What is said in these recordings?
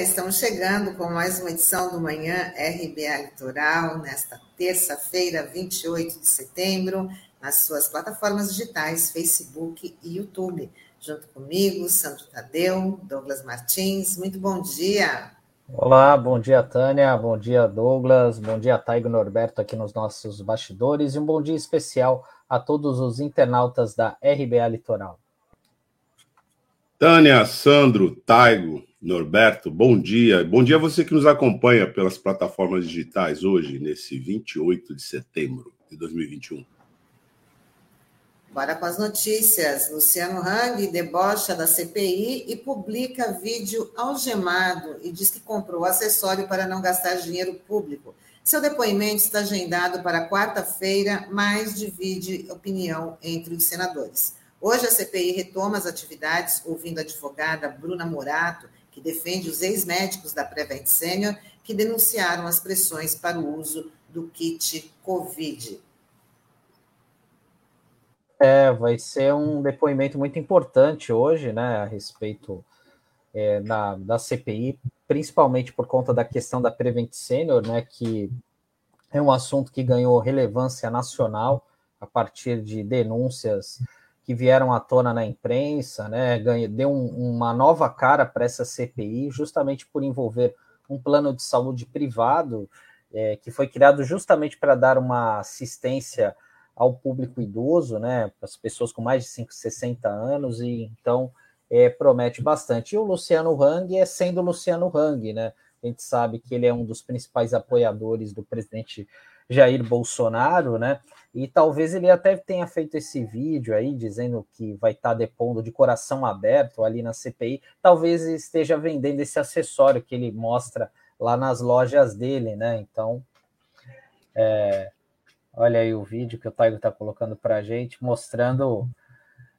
Dia. Estamos chegando com mais uma edição do Manhã RBA Litoral, nesta terça-feira, 28 de setembro, nas suas plataformas digitais, Facebook e YouTube. Junto comigo, Sandro Tadeu, Douglas Martins. Muito bom dia. Olá, bom dia, Tânia. Bom dia, Douglas. Bom dia, Taigo Norberto, aqui nos nossos bastidores. E um bom dia especial a todos os internautas da RBA Litoral. Tânia, Sandro, Taigo, Norberto, bom dia. Bom dia a você que nos acompanha pelas plataformas digitais hoje, nesse 28 de setembro de 2021. Bora com as notícias. Luciano Hang debocha da CPI e publica vídeo algemado e diz que comprou acessório para não gastar dinheiro público. Seu depoimento está agendado para quarta-feira, mas divide opinião entre os senadores. Hoje a CPI retoma as atividades, ouvindo a advogada Bruna Morato, que defende os ex-médicos da Prevent Senior, que denunciaram as pressões para o uso do kit Covid. É, vai ser um depoimento muito importante hoje, né, a respeito é, da, da CPI, principalmente por conta da questão da Prevent Senior, né, que é um assunto que ganhou relevância nacional a partir de denúncias que vieram à tona na imprensa, né, deu um, uma nova cara para essa CPI, justamente por envolver um plano de saúde privado, é, que foi criado justamente para dar uma assistência ao público idoso, né, para as pessoas com mais de 5, 60 anos, e então é, promete bastante. E o Luciano Hang é sendo Luciano Hang, né? A gente sabe que ele é um dos principais apoiadores do presidente Jair Bolsonaro, né? E talvez ele até tenha feito esse vídeo aí dizendo que vai estar tá depondo de coração aberto ali na CPI. Talvez esteja vendendo esse acessório que ele mostra lá nas lojas dele, né? Então, é, olha aí o vídeo que o Taigo está colocando para a gente, mostrando,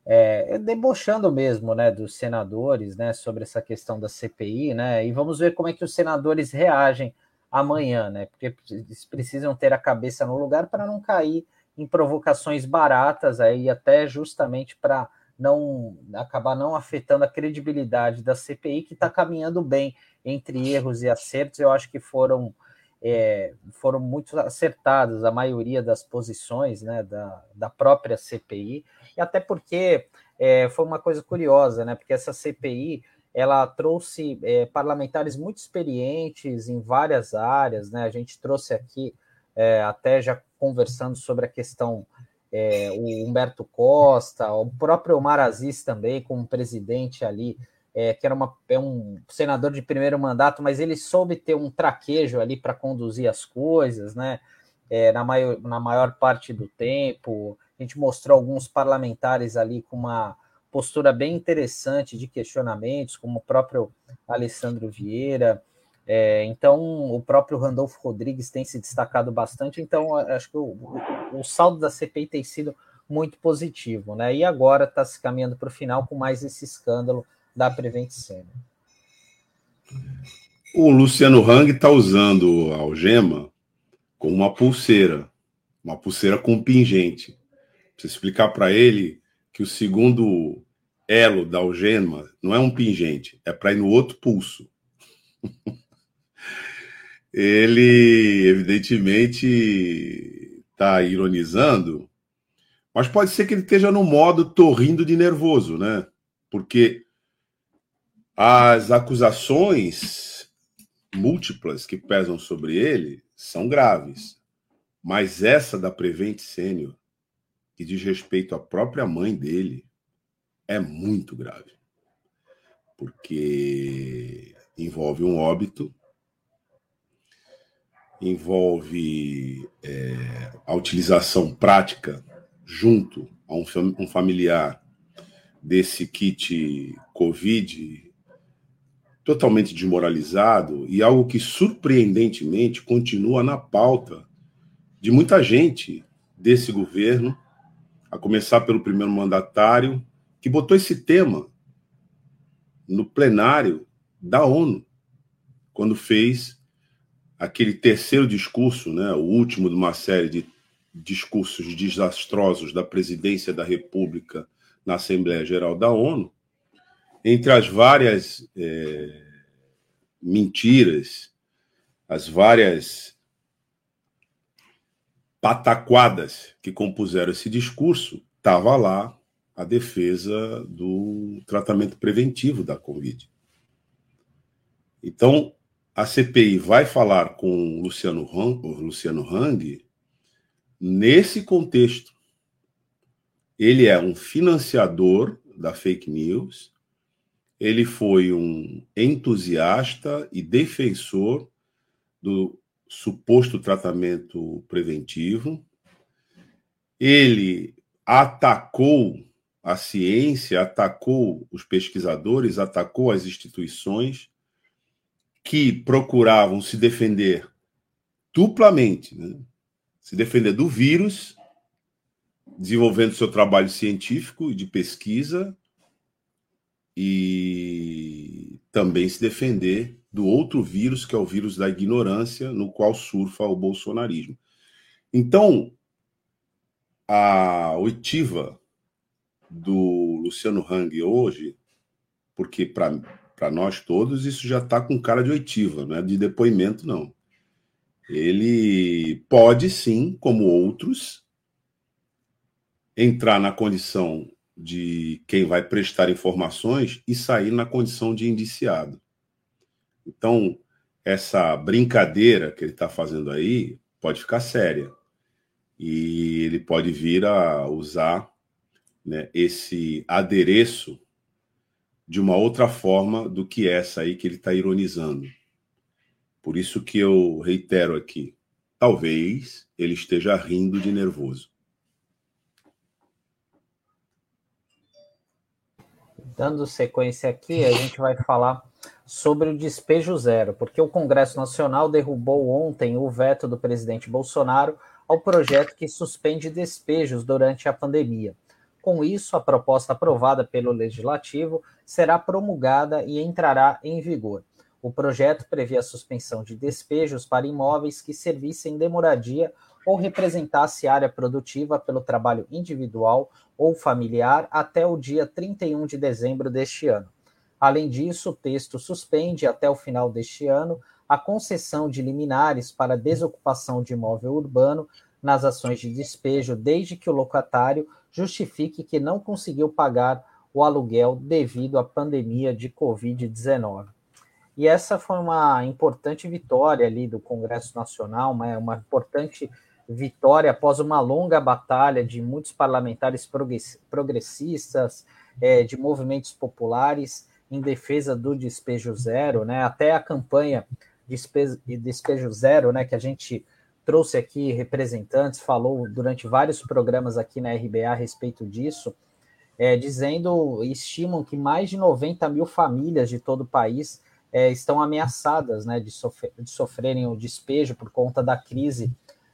é, debochando mesmo, né, dos senadores, né, sobre essa questão da CPI, né? E vamos ver como é que os senadores reagem amanhã, né? Porque eles precisam ter a cabeça no lugar para não cair em provocações baratas aí, até justamente para não acabar não afetando a credibilidade da CPI, que está caminhando bem entre erros e acertos. Eu acho que foram é, foram muito acertadas a maioria das posições né, da, da própria CPI, e até porque é, foi uma coisa curiosa, né? Porque essa CPI ela trouxe é, parlamentares muito experientes em várias áreas, né? A gente trouxe aqui, é, até já conversando sobre a questão, é, o Humberto Costa, o próprio Omar Aziz também, como presidente ali, é, que era uma, é um senador de primeiro mandato, mas ele soube ter um traquejo ali para conduzir as coisas, né? É, na, maior, na maior parte do tempo. A gente mostrou alguns parlamentares ali com uma postura bem interessante de questionamentos, como o próprio Alessandro Vieira. É, então, o próprio Randolfo Rodrigues tem se destacado bastante. Então, acho que o, o saldo da CPI tem sido muito positivo, né? E agora está se caminhando para o final com mais esse escândalo da Prevent. O Luciano Hang está usando a algema como uma pulseira, uma pulseira com pingente. Precisa explicar para ele que o segundo elo da algema não é um pingente, é para ir no outro pulso. Ele, evidentemente, está ironizando, mas pode ser que ele esteja no modo torrindo de nervoso, né? Porque as acusações múltiplas que pesam sobre ele são graves, mas essa da Prevent Sênior que diz respeito à própria mãe dele é muito grave. Porque envolve um óbito, envolve é, a utilização prática junto a um, um familiar desse kit Covid totalmente desmoralizado e algo que surpreendentemente continua na pauta de muita gente desse governo a começar pelo primeiro mandatário, que botou esse tema no plenário da ONU, quando fez aquele terceiro discurso, né, o último de uma série de discursos desastrosos da presidência da República na Assembleia Geral da ONU, entre as várias é, mentiras, as várias pataquadas que compuseram esse discurso, estava lá a defesa do tratamento preventivo da Covid. Então, a CPI vai falar com Luciano Hang, Luciano Hang nesse contexto. Ele é um financiador da fake news, ele foi um entusiasta e defensor do suposto tratamento preventivo. Ele atacou a ciência, atacou os pesquisadores, atacou as instituições que procuravam se defender duplamente, né? se defender do vírus, desenvolvendo seu trabalho científico e de pesquisa, e também se defender do outro vírus, que é o vírus da ignorância, no qual surfa o bolsonarismo. Então, a oitiva do Luciano Hang hoje, porque para nós todos isso já está com cara de oitiva, não é de depoimento, não. Ele pode sim, como outros, entrar na condição de quem vai prestar informações e sair na condição de indiciado. Então, essa brincadeira que ele está fazendo aí pode ficar séria. E ele pode vir a usar né, esse adereço de uma outra forma do que essa aí que ele está ironizando. Por isso que eu reitero aqui, talvez ele esteja rindo de nervoso. Dando sequência aqui, a gente vai falar sobre o despejo zero, porque o Congresso Nacional derrubou ontem o veto do presidente Bolsonaro ao projeto que suspende despejos durante a pandemia. Com isso, a proposta aprovada pelo Legislativo será promulgada e entrará em vigor. O projeto prevê a suspensão de despejos para imóveis que servissem de moradia ou representasse área produtiva pelo trabalho individual ou familiar até o dia 31 de dezembro deste ano. Além disso, o texto suspende até o final deste ano a concessão de liminares para desocupação de imóvel urbano nas ações de despejo, desde que o locatário justifique que não conseguiu pagar o aluguel devido à pandemia de Covid-19. E essa foi uma importante vitória ali do Congresso Nacional, uma, uma importante vitória após uma longa batalha de muitos parlamentares progressistas, é, de movimentos populares em defesa do despejo zero, né? Até a campanha despejo, despejo zero, né? Que a gente trouxe aqui representantes, falou durante vários programas aqui na RBA a respeito disso, é, dizendo, estimam que mais de 90 mil famílias de todo o país é, estão ameaçadas né, de, sofrer, de sofrerem o despejo por conta da crise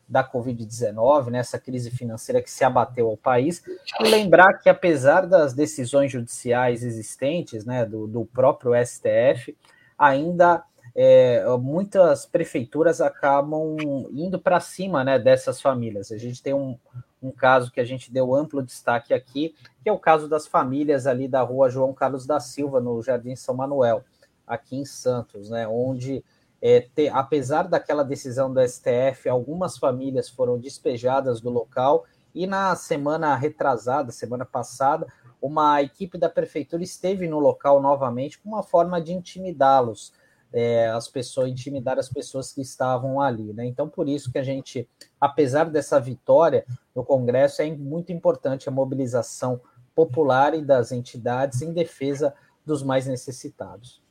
da Covid-19, nessa né, crise financeira que se abateu ao país, e lembrar que, apesar das decisões judiciais existentes, né, do, do próprio STF, ainda é, muitas prefeituras acabam indo para cima né, dessas famílias. A gente tem um, um caso que a gente deu amplo destaque aqui, que é o caso das famílias ali da rua João Carlos da Silva, no Jardim São Manuel, aqui em Santos, né, onde, é, te, apesar daquela decisão do STF, algumas famílias foram despejadas do local, e na semana retrasada, semana passada, uma equipe da prefeitura esteve no local novamente com uma forma de intimidá-los é, as pessoas, intimidar as pessoas que estavam ali, né? Então, por isso que a gente, apesar dessa vitória no Congresso, é muito importante a mobilização popular e das entidades em defesa dos mais necessitados.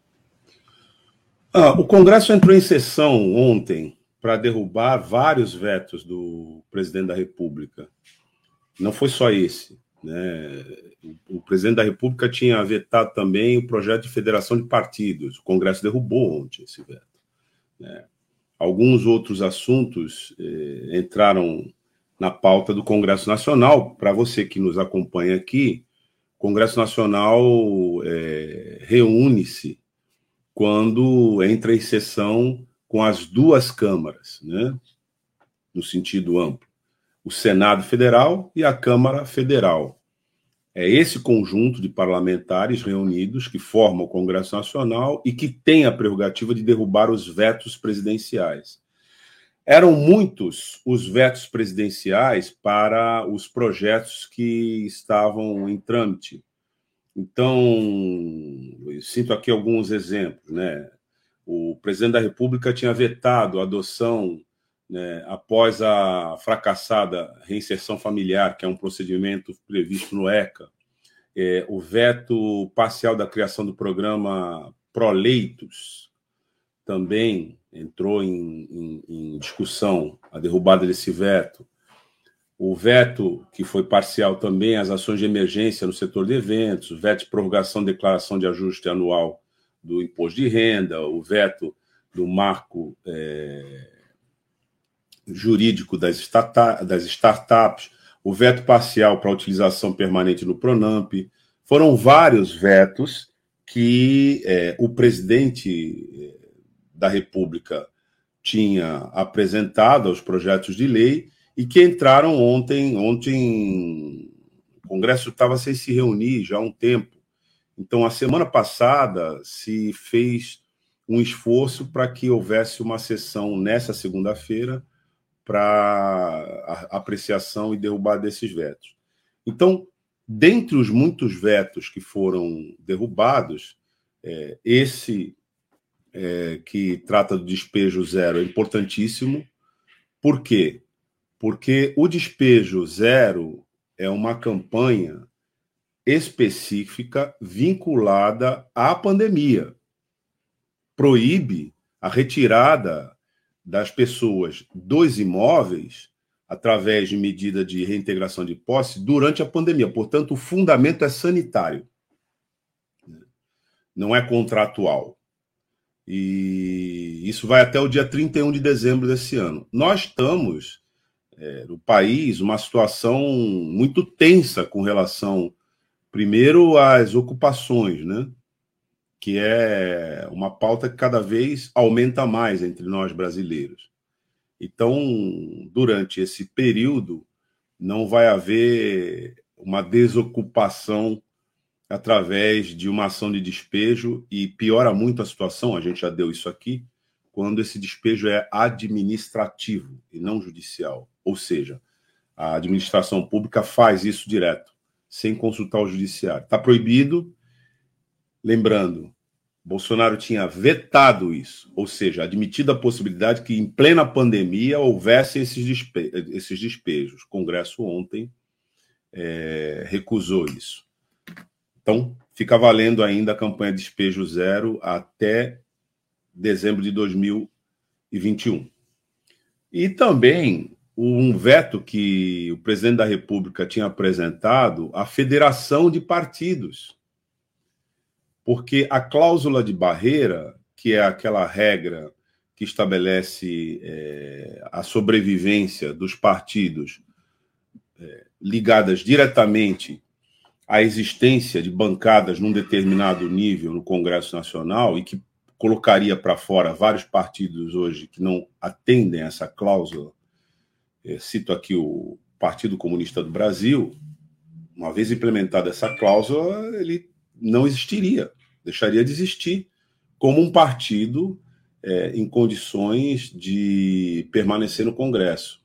Ah, o Congresso entrou em sessão ontem para derrubar vários vetos do presidente da República. Não foi só esse. Né? O presidente da República tinha vetado também o projeto de federação de partidos. O Congresso derrubou ontem esse veto. Né? Alguns outros assuntos eh, entraram na pauta do Congresso Nacional. Para você que nos acompanha aqui, o Congresso Nacional eh, reúne-se quando entra em sessão com as duas câmaras, né? no sentido amplo o Senado Federal e a Câmara Federal. É esse conjunto de parlamentares reunidos que forma o Congresso Nacional e que tem a prerrogativa de derrubar os vetos presidenciais. Eram muitos os vetos presidenciais para os projetos que estavam em trâmite. Então, sinto aqui alguns exemplos. Né? O presidente da República tinha vetado a adoção né, após a fracassada reinserção familiar, que é um procedimento previsto no ECA, é, o veto parcial da criação do programa Proleitos também entrou em, em, em discussão, a derrubada desse veto. O veto, que foi parcial também, as ações de emergência no setor de eventos, o veto de prorrogação de declaração de ajuste anual do imposto de renda, o veto do marco é, jurídico das, das startups, o veto parcial para a utilização permanente no Pronamp. Foram vários vetos que é, o presidente é, da República tinha apresentado aos projetos de lei e que entraram ontem. Ontem o Congresso estava sem se reunir já há um tempo. Então, a semana passada se fez um esforço para que houvesse uma sessão nessa segunda-feira para apreciação e derrubar desses vetos. Então, dentre os muitos vetos que foram derrubados, é, esse é, que trata do despejo zero é importantíssimo. Por quê? Porque o despejo zero é uma campanha específica vinculada à pandemia. Proíbe a retirada das pessoas dos imóveis através de medida de reintegração de posse durante a pandemia. Portanto, o fundamento é sanitário, não é contratual. E isso vai até o dia 31 de dezembro desse ano. Nós estamos, é, no país, uma situação muito tensa com relação, primeiro, às ocupações, né? que é uma pauta que cada vez aumenta mais entre nós brasileiros. Então, durante esse período, não vai haver uma desocupação através de uma ação de despejo e piora muito a situação, a gente já deu isso aqui, quando esse despejo é administrativo e não judicial. Ou seja, a administração pública faz isso direto, sem consultar o judiciário. Está proibido, Lembrando, Bolsonaro tinha vetado isso, ou seja, admitido a possibilidade que em plena pandemia houvesse esses, despe esses despejos. O Congresso ontem é, recusou isso. Então, fica valendo ainda a campanha Despejo Zero até dezembro de 2021. E também um veto que o presidente da República tinha apresentado à federação de partidos porque a cláusula de barreira, que é aquela regra que estabelece é, a sobrevivência dos partidos é, ligadas diretamente à existência de bancadas num determinado nível no Congresso Nacional e que colocaria para fora vários partidos hoje que não atendem essa cláusula. É, cito aqui o Partido Comunista do Brasil. Uma vez implementada essa cláusula, ele não existiria deixaria de existir como um partido é, em condições de permanecer no Congresso.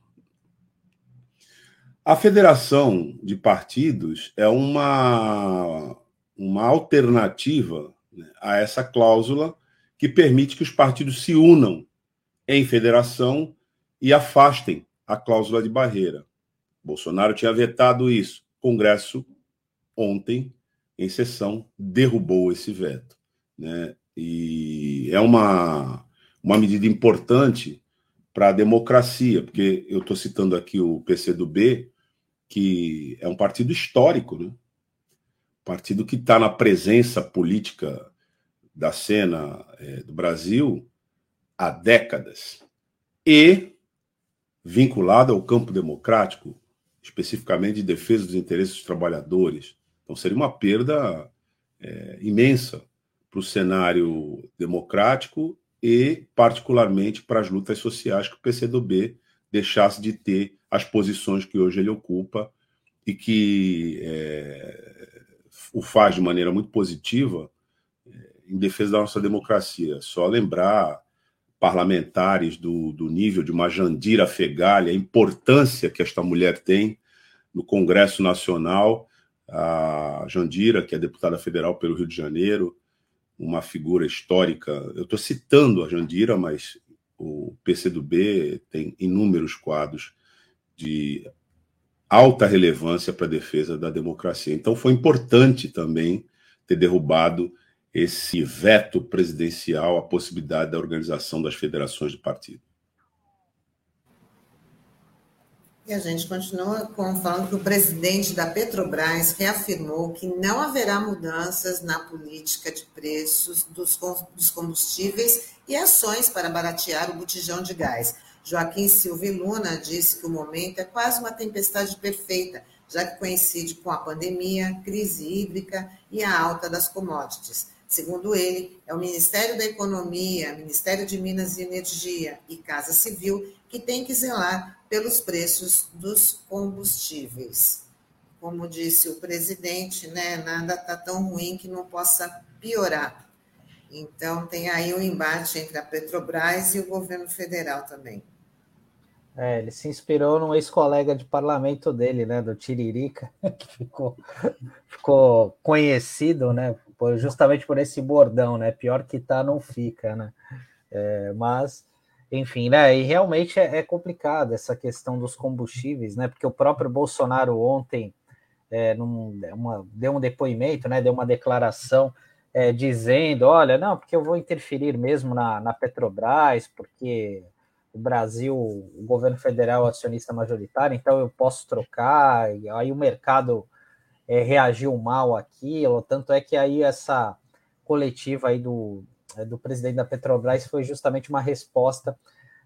A federação de partidos é uma, uma alternativa né, a essa cláusula que permite que os partidos se unam em federação e afastem a cláusula de barreira. Bolsonaro tinha vetado isso. O Congresso, ontem, em sessão, derrubou esse veto. Né? E é uma, uma medida importante para a democracia, porque eu estou citando aqui o PCdoB, que é um partido histórico, né? partido que está na presença política da cena é, do Brasil há décadas e vinculado ao campo democrático, especificamente de defesa dos interesses dos trabalhadores, então seria uma perda é, imensa para o cenário democrático e, particularmente, para as lutas sociais que o PCdoB deixasse de ter as posições que hoje ele ocupa e que é, o faz de maneira muito positiva em defesa da nossa democracia. Só lembrar parlamentares do, do nível de uma Jandira Fegali, a importância que esta mulher tem no Congresso Nacional, a Jandira, que é deputada federal pelo Rio de Janeiro, uma figura histórica. Eu estou citando a Jandira, mas o PCdoB tem inúmeros quadros de alta relevância para a defesa da democracia. Então foi importante também ter derrubado esse veto presidencial à possibilidade da organização das federações de partido. E a gente continua falando que o presidente da Petrobras reafirmou que não haverá mudanças na política de preços dos, dos combustíveis e ações para baratear o botijão de gás. Joaquim Silva Luna disse que o momento é quase uma tempestade perfeita, já que coincide com a pandemia, crise hídrica e a alta das commodities. Segundo ele, é o Ministério da Economia, Ministério de Minas e Energia e Casa Civil que tem que zelar pelos preços dos combustíveis. Como disse o presidente, né, nada está tão ruim que não possa piorar. Então, tem aí um embate entre a Petrobras e o governo federal também. É, ele se inspirou num ex-colega de parlamento dele, né, do Tiririca, que ficou, ficou conhecido, né, justamente por esse bordão, né, pior que tá, não fica, né, é, mas enfim, né? E realmente é, é complicado essa questão dos combustíveis, né? Porque o próprio Bolsonaro ontem é, num, uma, deu um depoimento, né? Deu uma declaração é, dizendo, olha, não, porque eu vou interferir mesmo na, na Petrobras, porque o Brasil, o governo federal é acionista majoritário, então eu posso trocar, e aí o mercado é, reagiu mal aquilo, tanto é que aí essa coletiva aí do, é, do presidente da Petrobras foi justamente uma resposta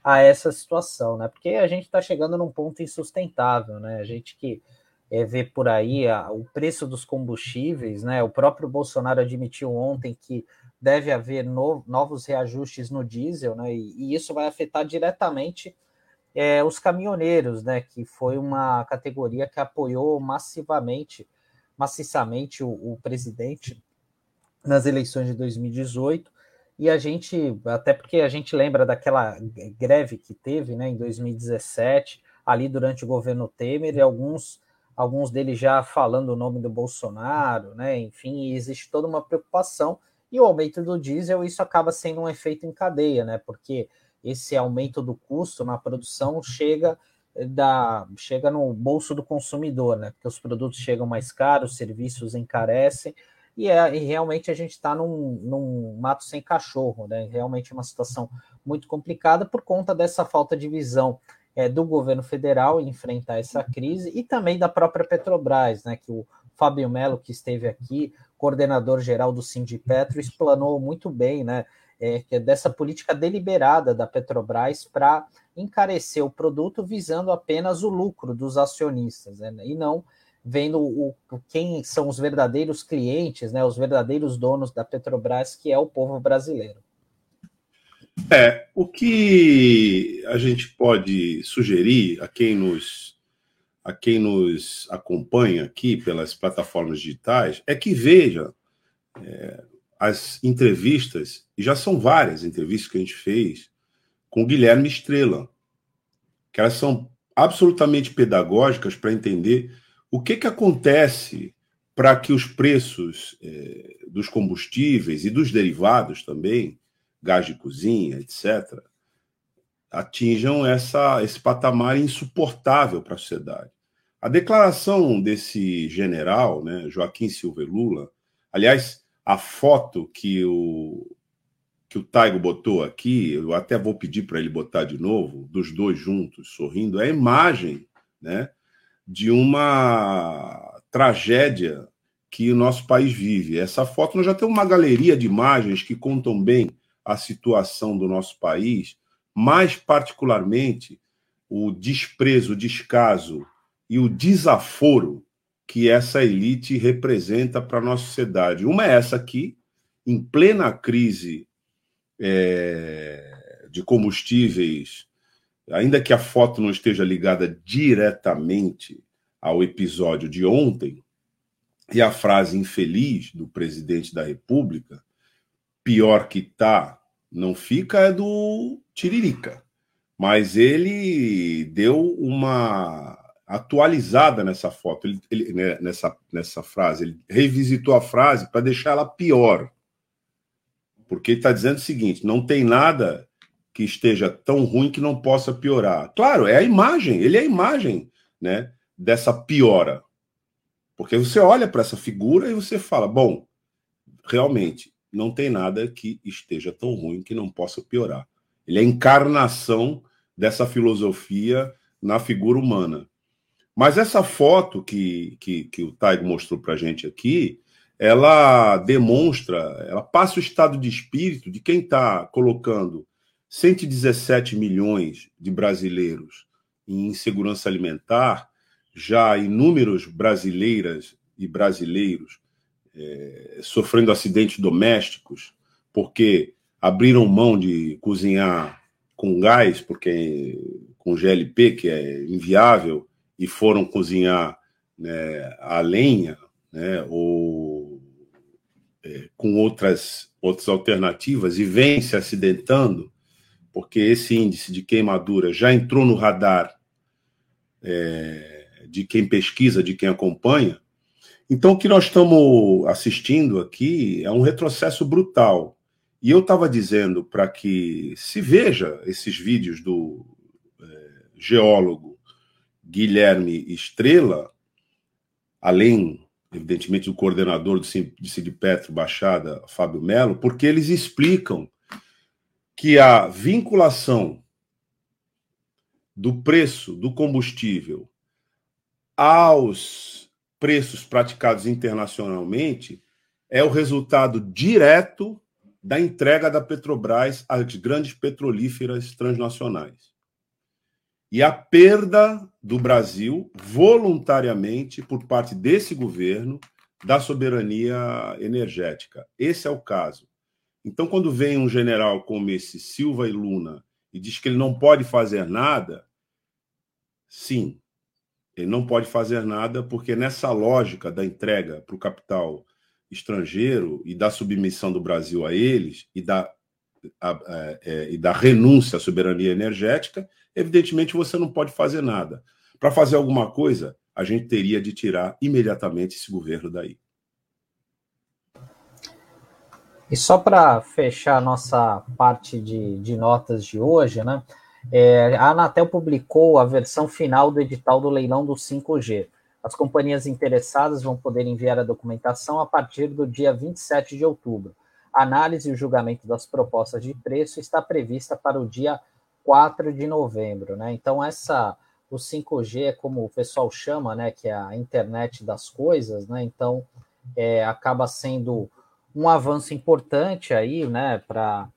a essa situação, né? Porque a gente está chegando num ponto insustentável, né? A gente que é, vê por aí a, o preço dos combustíveis, né? O próprio Bolsonaro admitiu ontem que deve haver no, novos reajustes no diesel, né? E, e isso vai afetar diretamente é, os caminhoneiros, né? Que foi uma categoria que apoiou massivamente, maciçamente o, o presidente nas eleições de 2018 e a gente, até porque a gente lembra daquela greve que teve né, em 2017, ali durante o governo Temer, e alguns, alguns deles já falando o nome do Bolsonaro, né? Enfim, existe toda uma preocupação. E o aumento do diesel, isso acaba sendo um efeito em cadeia, né? Porque esse aumento do custo na produção chega da chega no bolso do consumidor, né? Porque os produtos chegam mais caros, os serviços encarecem, e, é, e realmente a gente está num, num, mato sem cachorro, né? Realmente uma situação muito complicada por conta dessa falta de visão é, do governo federal em enfrentar essa crise e também da própria Petrobras, né? Que o Fábio Melo, que esteve aqui, coordenador geral do Sindipetro, explanou muito bem, né? É, é dessa política deliberada da Petrobras para encarecer o produto visando apenas o lucro dos acionistas, né? E não vendo o, quem são os verdadeiros clientes, né, os verdadeiros donos da Petrobras, que é o povo brasileiro. É, o que a gente pode sugerir a quem nos a quem nos acompanha aqui pelas plataformas digitais é que veja é, as entrevistas, e já são várias entrevistas que a gente fez com Guilherme Estrela, que elas são absolutamente pedagógicas para entender o que, que acontece para que os preços é, dos combustíveis e dos derivados também, gás de cozinha, etc., atinjam essa, esse patamar insuportável para a sociedade? A declaração desse general, né, Joaquim Silva Lula, aliás, a foto que o, que o Taigo botou aqui, eu até vou pedir para ele botar de novo, dos dois juntos, sorrindo, é a imagem né, de uma tragédia que o nosso país vive. Essa foto nós já temos uma galeria de imagens que contam bem a situação do nosso país, mais particularmente o desprezo, o descaso e o desaforo que essa elite representa para a nossa sociedade. Uma é essa aqui, em plena crise é, de combustíveis ainda que a foto não esteja ligada diretamente ao episódio de ontem, e a frase infeliz do presidente da República, pior que tá, não fica, é do Tiririca. Mas ele deu uma atualizada nessa foto, ele, ele, né, nessa, nessa frase. Ele revisitou a frase para deixar ela pior. Porque ele está dizendo o seguinte: não tem nada que esteja tão ruim que não possa piorar. Claro, é a imagem, ele é a imagem né, dessa piora. Porque você olha para essa figura e você fala: bom, realmente, não tem nada que esteja tão ruim que não possa piorar. Ele é a encarnação dessa filosofia na figura humana. Mas essa foto que, que, que o Taigo mostrou para gente aqui, ela demonstra, ela passa o estado de espírito de quem está colocando 117 milhões de brasileiros em insegurança alimentar, já inúmeros brasileiras e brasileiros é, sofrendo acidentes domésticos, porque abriram mão de cozinhar com gás, porque com GLP, que é inviável, e foram cozinhar né, a lenha, né, ou é, com outras, outras alternativas, e vem se acidentando, porque esse índice de queimadura já entrou no radar é, de quem pesquisa, de quem acompanha. Então, o que nós estamos assistindo aqui é um retrocesso brutal. E eu estava dizendo para que se veja esses vídeos do é, geólogo Guilherme Estrela, além, evidentemente, do coordenador do Petro Baixada, Fábio Melo, porque eles explicam que a vinculação do preço do combustível aos preços praticados internacionalmente é o resultado direto da entrega da Petrobras às grandes petrolíferas transnacionais e a perda do Brasil, voluntariamente, por parte desse governo, da soberania energética. Esse é o caso. Então, quando vem um general como esse Silva e Luna e diz que ele não pode fazer nada, sim, ele não pode fazer nada porque nessa lógica da entrega para o capital estrangeiro e da submissão do Brasil a eles e da, a, a, é, e da renúncia à soberania energética, evidentemente você não pode fazer nada. Para fazer alguma coisa, a gente teria de tirar imediatamente esse governo daí. E só para fechar a nossa parte de, de notas de hoje, né? É, a Anatel publicou a versão final do edital do leilão do 5G. As companhias interessadas vão poder enviar a documentação a partir do dia 27 de outubro. A análise e o julgamento das propostas de preço está prevista para o dia 4 de novembro, né? Então essa o 5G, como o pessoal chama, né, que é a internet das coisas, né? Então é, acaba sendo um avanço importante aí, né, para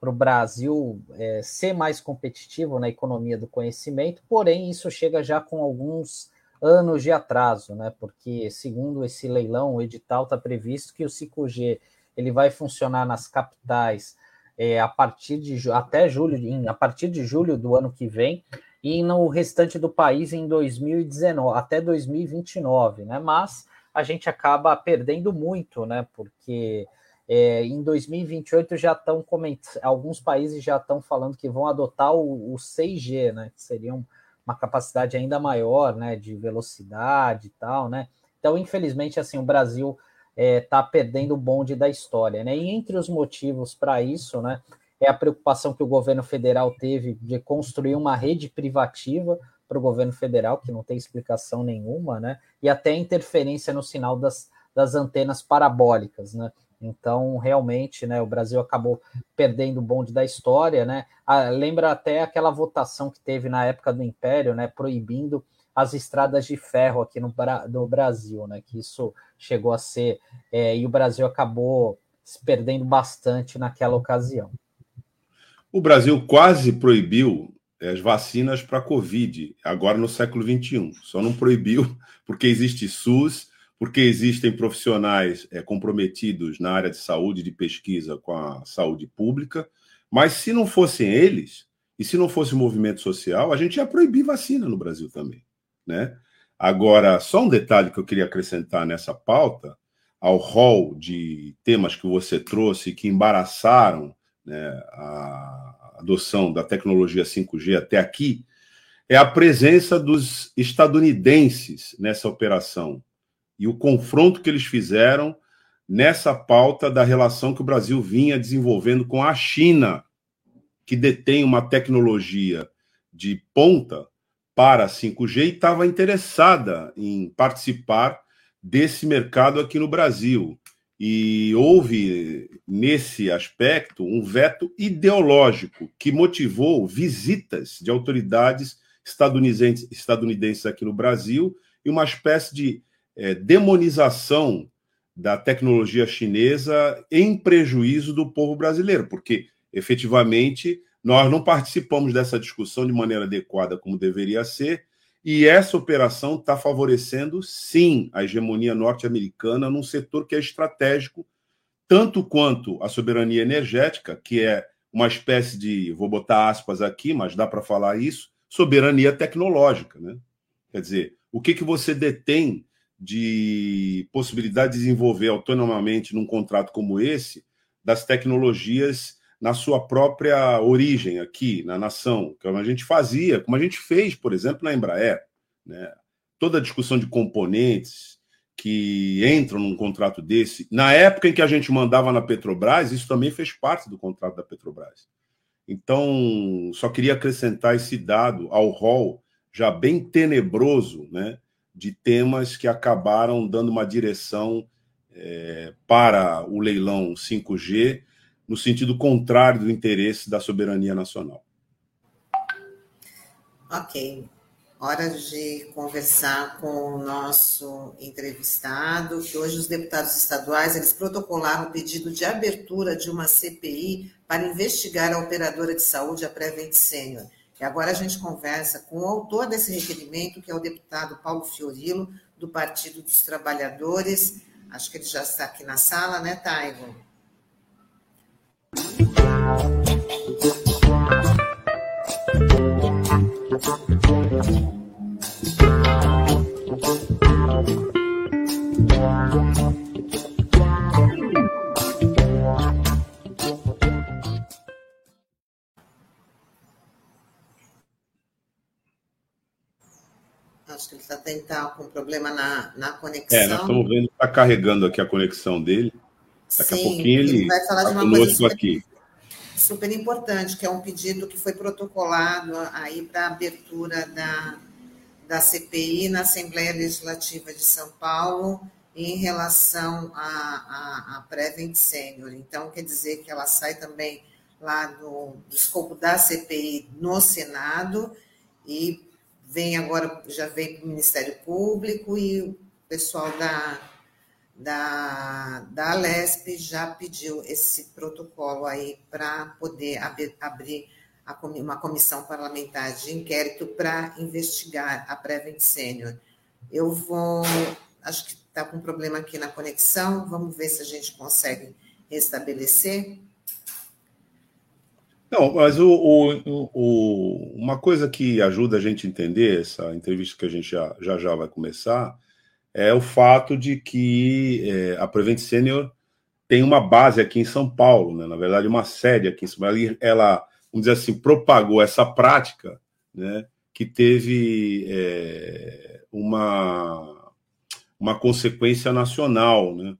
para o Brasil é, ser mais competitivo na economia do conhecimento, porém isso chega já com alguns anos de atraso, né? Porque segundo esse leilão, o edital está previsto que o 5G ele vai funcionar nas capitais é, a partir de até julho, em, a partir de julho do ano que vem, e no restante do país em 2019, até 2029, né? Mas a gente acaba perdendo muito, né? Porque é, em 2028 já estão comentando, alguns países já estão falando que vão adotar o, o 6G, né? Que seria uma capacidade ainda maior, né? De velocidade e tal, né? Então, infelizmente, assim, o Brasil está é, tá perdendo o bonde da história. Né? E entre os motivos para isso, né, é a preocupação que o governo federal teve de construir uma rede privativa para o governo federal, que não tem explicação nenhuma, né? e até interferência no sinal das, das antenas parabólicas. Né? Então, realmente, né, o Brasil acabou perdendo o bonde da história. Né? Ah, lembra até aquela votação que teve na época do Império, né, proibindo as estradas de ferro aqui no, no Brasil, né? Que isso chegou a ser é, e o Brasil acabou se perdendo bastante naquela ocasião. O Brasil quase proibiu é, as vacinas para a Covid, agora no século XXI. Só não proibiu porque existe SUS, porque existem profissionais é, comprometidos na área de saúde, de pesquisa com a saúde pública. Mas se não fossem eles, e se não fosse o movimento social, a gente ia proibir vacina no Brasil também. Né? Agora, só um detalhe que eu queria acrescentar nessa pauta, ao rol de temas que você trouxe que embaraçaram né, a adoção da tecnologia 5G até aqui, é a presença dos estadunidenses nessa operação e o confronto que eles fizeram nessa pauta da relação que o Brasil vinha desenvolvendo com a China, que detém uma tecnologia de ponta para 5G e estava interessada em participar desse mercado aqui no Brasil. E houve, nesse aspecto, um veto ideológico que motivou visitas de autoridades estadunidenses, estadunidenses aqui no Brasil e uma espécie de é, demonização da tecnologia chinesa em prejuízo do povo brasileiro, porque efetivamente nós não participamos dessa discussão de maneira adequada como deveria ser, e essa operação está favorecendo, sim, a hegemonia norte-americana num setor que é estratégico, tanto quanto a soberania energética, que é uma espécie de, vou botar aspas aqui, mas dá para falar isso, soberania tecnológica. Né? Quer dizer, o que, que você detém de possibilidade de desenvolver autonomamente num contrato como esse das tecnologias na sua própria origem aqui, na nação, como a gente fazia, como a gente fez, por exemplo, na Embraer. Né? Toda a discussão de componentes que entram num contrato desse, na época em que a gente mandava na Petrobras, isso também fez parte do contrato da Petrobras. Então, só queria acrescentar esse dado ao rol já bem tenebroso né, de temas que acabaram dando uma direção é, para o leilão 5G no sentido contrário do interesse da soberania nacional. Ok. Hora de conversar com o nosso entrevistado, que hoje os deputados estaduais eles protocolaram o pedido de abertura de uma CPI para investigar a operadora de saúde, a Prevent Senior. E agora a gente conversa com o autor desse requerimento, que é o deputado Paulo Fiorilo, do Partido dos Trabalhadores. Acho que ele já está aqui na sala, né, Taigo? Acho que ele está tentando com problema na, na conexão. É, nós estamos vendo está carregando aqui a conexão dele. Daqui Sim, a pouquinho ele, ele vai falar de uma coisa super, aqui. super importante, que é um pedido que foi protocolado aí para abertura da, da CPI na Assembleia Legislativa de São Paulo em relação à, à, à Prevent Senior. Então, quer dizer que ela sai também lá do, do escopo da CPI no Senado e vem agora, já vem para o Ministério Público e o pessoal da da, da Alesp já pediu esse protocolo aí para poder ab, abrir a, uma comissão parlamentar de inquérito para investigar a Prevent Senior. Eu vou, acho que está com um problema aqui na conexão, vamos ver se a gente consegue restabelecer. Não, mas o, o, o, uma coisa que ajuda a gente a entender essa entrevista que a gente já já, já vai começar é o fato de que é, a Prevent Senior tem uma base aqui em São Paulo, né? na verdade, uma sede aqui em São Paulo. Ela, vamos dizer assim, propagou essa prática né? que teve é, uma, uma consequência nacional. Né?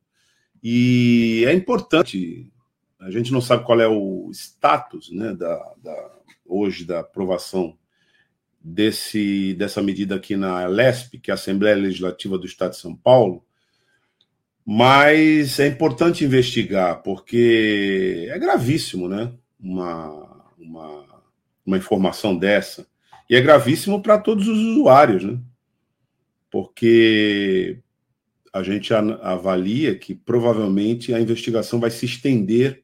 E é importante, a gente não sabe qual é o status né, da, da hoje da aprovação desse, dessa medida aqui na LESP, que é a Assembleia Legislativa do Estado de São Paulo, mas é importante investigar, porque é gravíssimo, né? Uma, uma, uma informação dessa. E é gravíssimo para todos os usuários, né? Porque a gente avalia que provavelmente a investigação vai se estender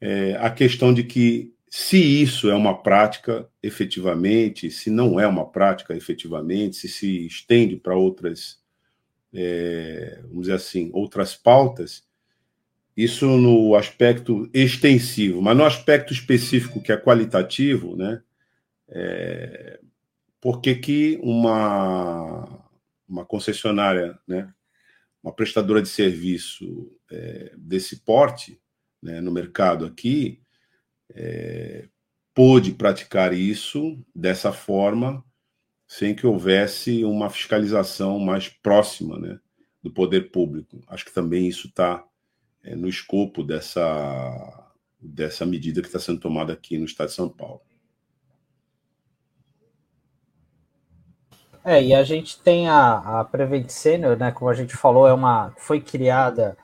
é, à questão de que se isso é uma prática efetivamente, se não é uma prática efetivamente, se se estende para outras, é, vamos dizer assim, outras pautas, isso no aspecto extensivo, mas no aspecto específico que é qualitativo, né? É, por que, uma, uma concessionária, né, uma prestadora de serviço é, desse porte né, no mercado aqui, é, pôde praticar isso dessa forma, sem que houvesse uma fiscalização mais próxima né, do poder público. Acho que também isso está é, no escopo dessa, dessa medida que está sendo tomada aqui no estado de São Paulo. É, e a gente tem a, a Prevent Senior, né, como a gente falou, é uma, foi criada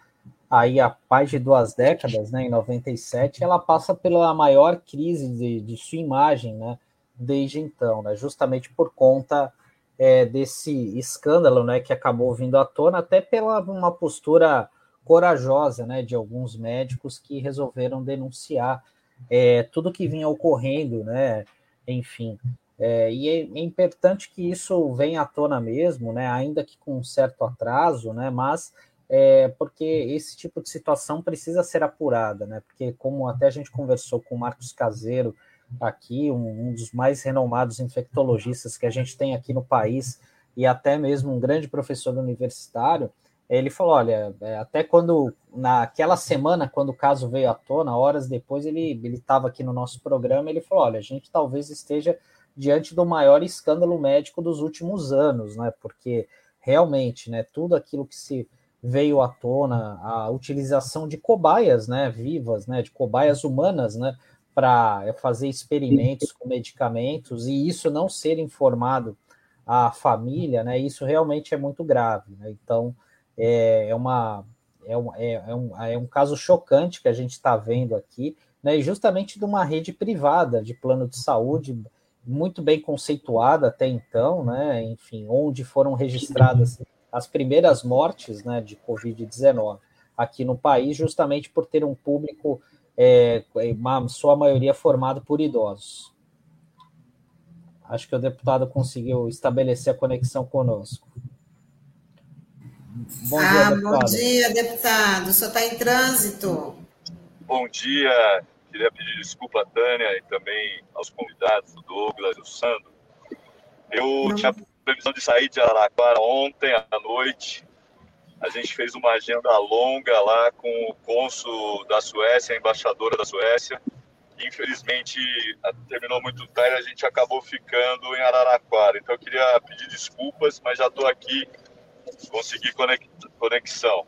aí há mais de duas décadas, né, em 97, ela passa pela maior crise de, de sua imagem, né, desde então, né, justamente por conta é, desse escândalo, né, que acabou vindo à tona, até pela uma postura corajosa, né, de alguns médicos que resolveram denunciar é, tudo que vinha ocorrendo, né, enfim, é, e é, é, importante que isso venha à tona mesmo, né, ainda que com um certo atraso, né, mas é, porque esse tipo de situação precisa ser apurada, né, porque como até a gente conversou com o Marcos Caseiro aqui, um, um dos mais renomados infectologistas que a gente tem aqui no país, e até mesmo um grande professor universitário, ele falou, olha, é, até quando, naquela semana, quando o caso veio à tona, horas depois, ele estava aqui no nosso programa, ele falou, olha, a gente talvez esteja diante do maior escândalo médico dos últimos anos, né? Porque realmente, né, tudo aquilo que se veio à tona, a utilização de cobaias, né, vivas, né, de cobaias humanas, né, para fazer experimentos com medicamentos e isso não ser informado à família, né, isso realmente é muito grave, né? Então é, é uma é um, é, é, um, é um caso chocante que a gente está vendo aqui, né, justamente de uma rede privada de plano de saúde muito bem conceituada até então, né? Enfim, onde foram registradas as primeiras mortes, né, de Covid-19 aqui no país, justamente por ter um público, é, uma sua maioria formado por idosos. Acho que o deputado conseguiu estabelecer a conexão conosco. Bom dia, ah, deputado. Bom dia, deputado. O senhor está em trânsito? Bom dia, Queria pedir desculpa à Tânia e também aos convidados, o Douglas e o Sandro. Eu Não. tinha previsão de sair de Araraquara ontem à noite. A gente fez uma agenda longa lá com o cônsul da Suécia, a embaixadora da Suécia. Infelizmente, terminou muito tarde, a gente acabou ficando em Araraquara. Então, eu queria pedir desculpas, mas já estou aqui, consegui conexão.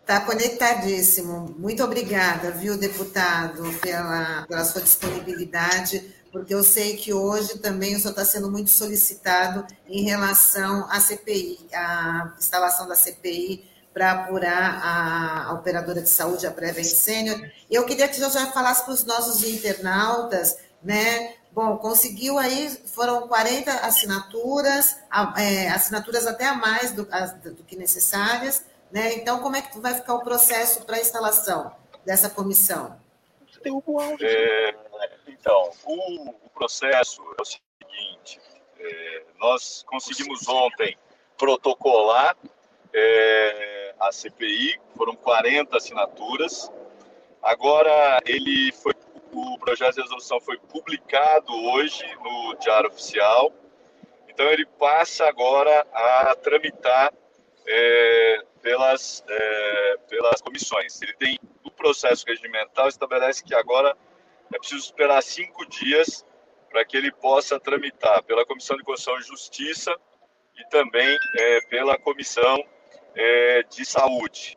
Está conectadíssimo. Muito obrigada, viu, deputado, pela, pela sua disponibilidade, porque eu sei que hoje também o senhor está sendo muito solicitado em relação à CPI, à instalação da CPI para apurar a, a, operadora de saúde, a Prevent Senior. Eu queria que o senhor já falasse para os nossos internautas, né? Bom, conseguiu aí, foram 40 assinaturas, é, assinaturas até a mais do, do que necessárias, né? Então, como é que vai ficar o processo para a instalação dessa comissão? É, então, o, o, processo é o seguinte: é, nós conseguimos ontem protocolar é, a CPI, foram 40 assinaturas. Agora, ele foi, o projeto de resolução foi publicado hoje no Diário Oficial. Então, ele passa agora a tramitar é, pelas, é, pelas comissões. Ele tem o processo regimental estabelece que agora é preciso esperar cinco dias para que ele possa tramitar pela Comissão de Constituição e Justiça e também é, pela Comissão é, de Saúde.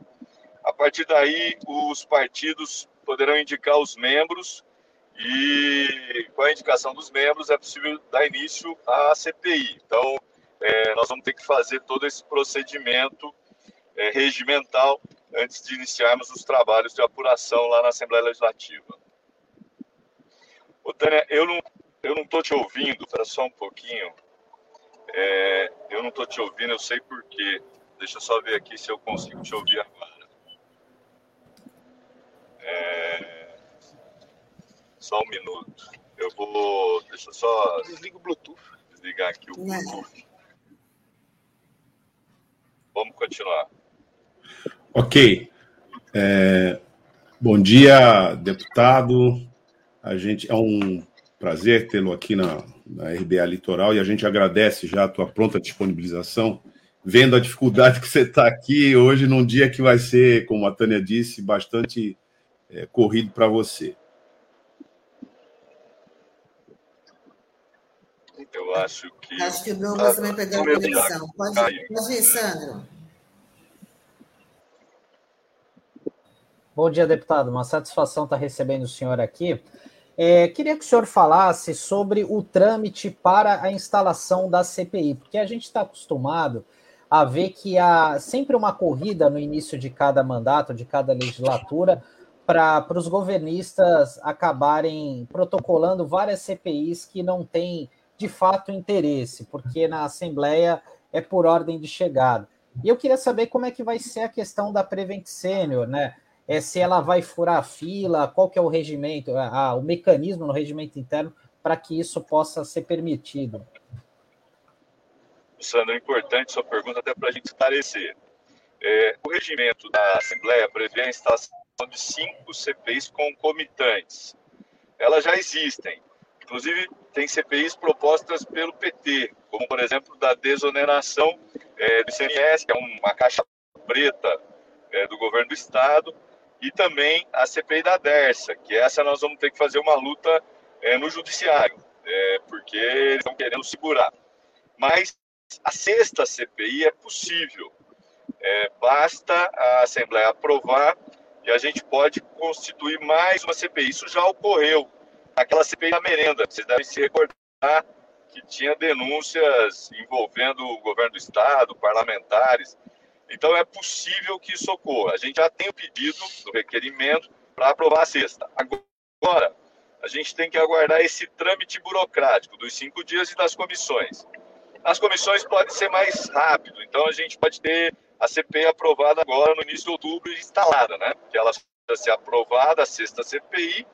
A partir daí, os partidos poderão indicar os membros e, com a indicação dos membros, é possível dar início à CPI. Então, é, nós vamos ter que fazer todo esse procedimento é, regimental antes de iniciarmos os trabalhos de apuração lá na Assembleia Legislativa. Ô, Tânia, eu não eu não estou te ouvindo, espera só um pouquinho. É, eu não estou te ouvindo, eu sei por quê. Deixa eu só ver aqui se eu consigo te ouvir agora. É, só um minuto. Eu vou. Deixa eu só. Desliga o Bluetooth. Desligar aqui o Bluetooth. Vamos continuar. Ok. É, bom dia, deputado. A gente é um prazer tê-lo aqui na, na RBA Litoral e a gente agradece já a tua pronta disponibilização vendo a dificuldade que você está aqui hoje, num dia que vai ser, como a Tânia disse, bastante é, corrido para você. Eu acho que. Acho que o Douglas também perdeu a conexão. Pode, pode ir, Sandro. Bom dia, deputado. Uma satisfação estar recebendo o senhor aqui. É, queria que o senhor falasse sobre o trâmite para a instalação da CPI, porque a gente está acostumado a ver que há sempre uma corrida no início de cada mandato, de cada legislatura, para os governistas acabarem protocolando várias CPIs que não têm de fato interesse, porque na Assembleia é por ordem de chegada. E eu queria saber como é que vai ser a questão da Prevent Senior, né? É, se ela vai furar a fila, qual que é o regimento, a, o mecanismo no regimento interno para que isso possa ser permitido. Sandro, é importante sua pergunta até para a gente esclarecer. É, o regimento da Assembleia prevê a instalação de cinco CPIs concomitantes. Elas já existem. Inclusive, tem CPIs propostas pelo PT, como, por exemplo, da desoneração é, do ICMS, que é uma caixa preta é, do governo do Estado, e também a CPI da DERSA, que essa nós vamos ter que fazer uma luta é, no judiciário, é, porque eles estão querendo segurar. Mas a sexta CPI é possível. É, basta a Assembleia aprovar e a gente pode constituir mais uma CPI. Isso já ocorreu aquela CPI da merenda. Vocês devem se recordar que tinha denúncias envolvendo o governo do Estado, parlamentares. Então, é possível que isso ocorra. A gente já tem o pedido do requerimento para aprovar a sexta. Agora, a gente tem que aguardar esse trâmite burocrático dos cinco dias e das comissões. As comissões pode ser mais rápido, então a gente pode ter a CPI aprovada agora no início de outubro e instalada, né? Que ela ser aprovada, a sexta CPI,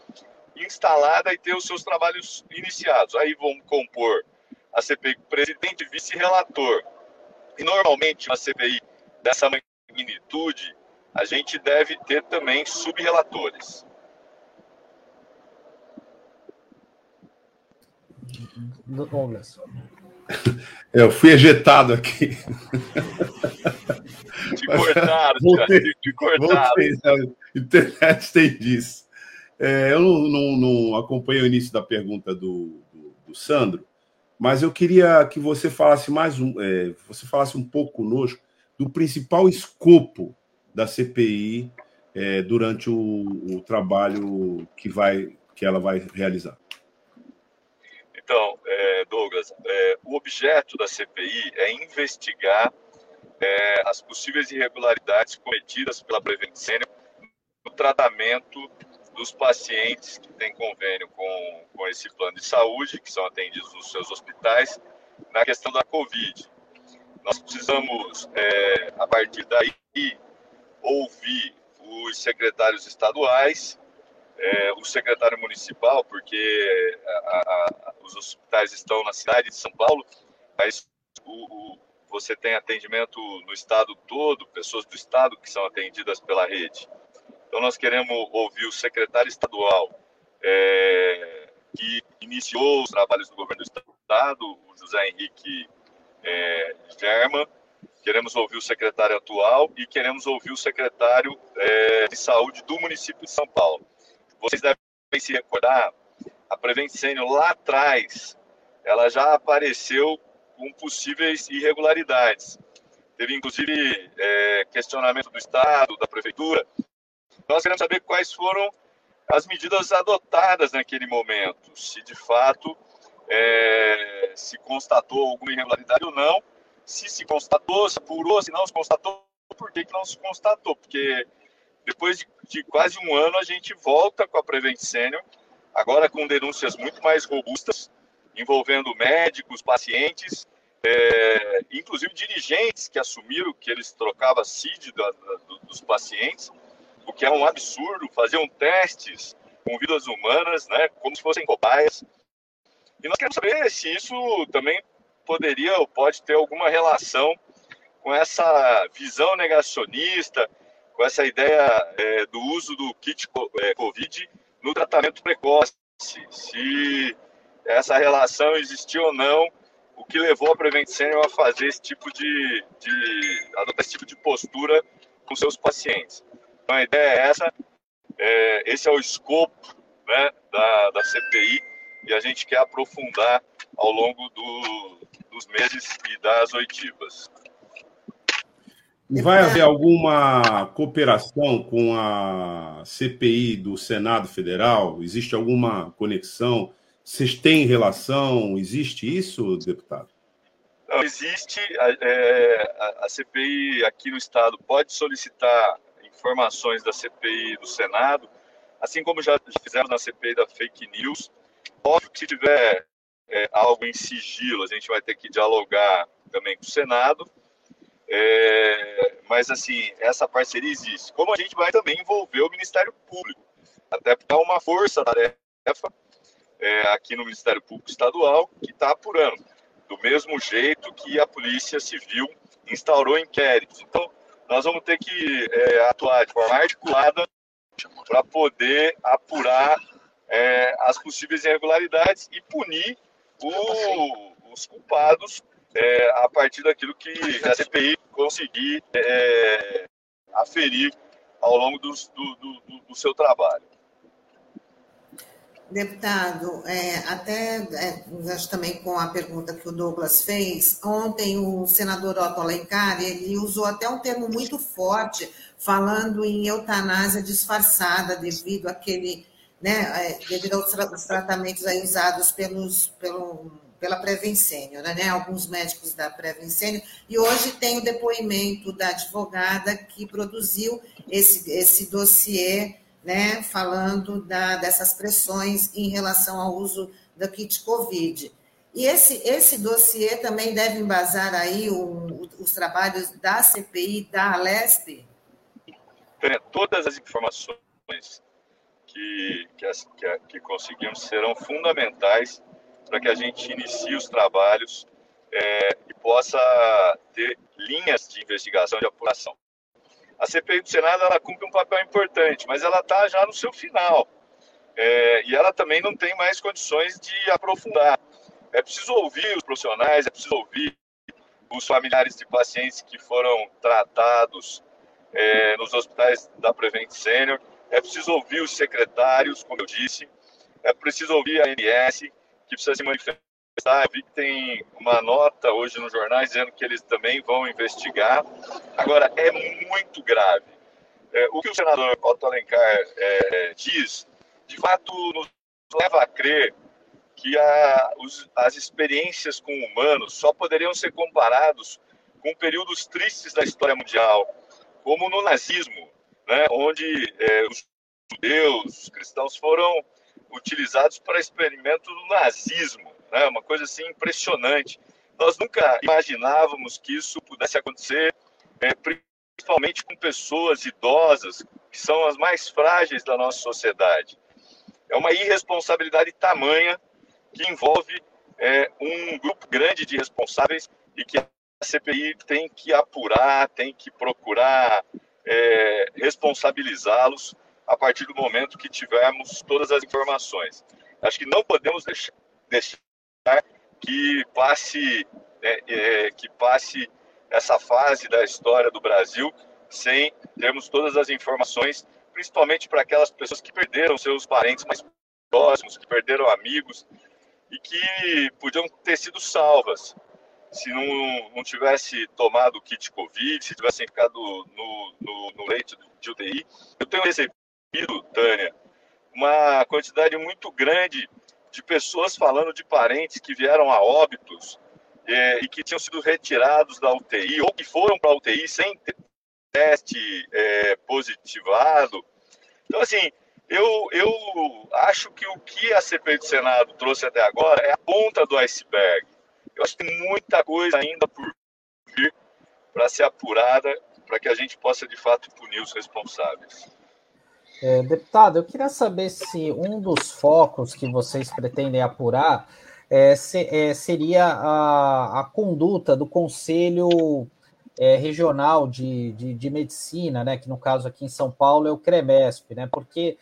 instalada e ter os seus trabalhos iniciados. Aí vão compor a CPI presidente vice-relator. E normalmente uma CPI dessa magnitude, a gente deve ter também sub-relatores. Douglas. Eu fui ejetado aqui. Te cortaram, voltei, te cortaram. Voltei, a internet tem disso. É, eu não, não, não, acompanhei o início da pergunta do, do, do, Sandro, mas eu queria que você falasse mais um, é, você falasse um pouco conosco do principal escopo da CPI é, durante o, o, trabalho que vai que ela vai realizar. Então, é, Douglas, é, o objeto da CPI é investigar é, as possíveis irregularidades cometidas pela Prevent Senior no tratamento dos pacientes que têm convênio com, com esse plano de saúde, que são atendidos nos seus hospitais, na questão da Covid. Nós precisamos, é, a partir daí, ouvir os secretários estaduais, é, o secretário municipal, porque a, a, os hospitais estão na cidade de São Paulo, mas o, o, você tem atendimento no estado todo, pessoas do estado que são atendidas pela rede. Então, nós queremos ouvir o secretário estadual é, que iniciou os trabalhos do governo do estado, o José Henrique é, German. Queremos ouvir o secretário atual e queremos ouvir o secretário é, de saúde do município de São Paulo. Vocês devem se recordar, a Prevent Senior lá atrás, ela já apareceu com possíveis irregularidades. Teve, inclusive, é, questionamento do Estado, da Prefeitura, nós queremos saber quais foram as medidas adotadas naquele momento, se de fato é, se constatou alguma irregularidade ou não, se se constatou, se apurou, se não se constatou, por que, que não se constatou? Porque depois de, de, quase um ano a gente volta com a Prevent Senior, agora com denúncias muito mais robustas, envolvendo médicos, pacientes, é, inclusive dirigentes que assumiram que eles trocavam CID da, da, dos pacientes, o que é um absurdo, faziam testes com vidas humanas, né, como se fossem cobaias. E nós queremos saber se isso também poderia ou pode ter alguma relação com essa visão negacionista, com essa ideia é, do uso do kit é, COVID no tratamento precoce, se essa relação existiu ou não o que levou a Prevent Senior a fazer esse tipo de, de adotar esse tipo de postura com seus pacientes. Então a ideia é essa, é, esse é o escopo né, da, da CPI e a gente quer aprofundar ao longo do, dos meses e das oitivas. Vai haver alguma cooperação com a CPI do Senado Federal? Existe alguma conexão? Vocês têm relação? Existe isso, deputado? Não, existe. A, é, a CPI aqui no Estado pode solicitar informações da CPI do Senado, assim como já fizemos na CPI da fake news. Óbvio que se tiver é, algo em sigilo, a gente vai ter que dialogar também com o Senado. É, mas, assim, essa parceria existe. Como a gente vai também envolver o Ministério Público, até porque é uma força-tarefa é, aqui no Ministério Público Estadual que está apurando, do mesmo jeito que a Polícia Civil instaurou inquéritos. Então, nós vamos ter que é, atuar de forma articulada para poder apurar é, as possíveis irregularidades e punir o, os culpados é, a partir daquilo que a CPI conseguir é, aferir ao longo do, do, do, do seu trabalho. Deputado, é, até é, também com a pergunta que o Douglas fez, ontem o senador Otto Alencar, ele usou até um termo muito forte, falando em eutanásia disfarçada devido àquele, né, é, devido aos tratamentos aí usados pelos, pelo, pela Prevencênio, né, alguns médicos da Prevencênio, e hoje tem o depoimento da advogada que produziu esse, esse dossiê né, falando da, dessas pressões em relação ao uso do kit Covid. E esse, esse dossiê também deve embasar aí o, os trabalhos da CPI, da Alesp? Todas as informações que, que, as, que, que conseguimos serão fundamentais para que a gente inicie os trabalhos é, e possa ter linhas de investigação de apuração a CPI do Senado ela cumpre um papel importante, mas ela está já no seu final. É, e ela também não tem mais condições de aprofundar. É preciso ouvir os profissionais, é preciso ouvir os familiares de pacientes que foram tratados é, nos hospitais da Prevent Senior, é preciso ouvir os secretários, como eu disse, é preciso ouvir a ANS, que precisa se manifestar eu vi que tem uma nota hoje nos jornais dizendo que eles também vão investigar. Agora, é muito grave. É, o que o senador Otto Alencar é, diz, de fato, nos leva a crer que a, os, as experiências com humanos só poderiam ser comparados com períodos tristes da história mundial, como no nazismo, né, onde é, os judeus, os cristãos foram utilizados para experimento do nazismo né? Uma coisa assim impressionante. Nós nunca imaginávamos que isso pudesse acontecer, é, principalmente com pessoas idosas, que são as mais frágeis da nossa sociedade. É uma irresponsabilidade tamanha que envolve é, um grupo grande de responsáveis e que a CPI tem que apurar, tem que procurar é, responsabilizá-los a partir do momento que tivermos todas as informações. Acho que não podemos deixar, que passe, é, é, que passe essa fase da história do Brasil sem termos todas as informações, principalmente para aquelas pessoas que perderam seus parentes mais próximos, que perderam amigos e que podiam ter sido salvas se não, não tivesse tomado o kit Covid, se tivessem ficado no, no, no leito de UTI. Eu tenho recebido, Tânia, uma quantidade muito grande de pessoas falando de parentes que vieram a óbitos é, e que tinham sido retirados da UTI ou que foram para a UTI sem ter teste é, positivado. Então, assim, eu, eu acho que o que a CPI do Senado trouxe até agora é a ponta do iceberg. Eu acho que tem muita coisa ainda por vir para ser apurada, para que a gente possa, de fato, punir os responsáveis. É, deputado, eu queria saber se um dos focos que vocês pretendem apurar é, se, é, seria a, a, conduta do Conselho é, Regional de, de, de, Medicina, né, que no caso aqui em São Paulo é o CREMESP, né, porque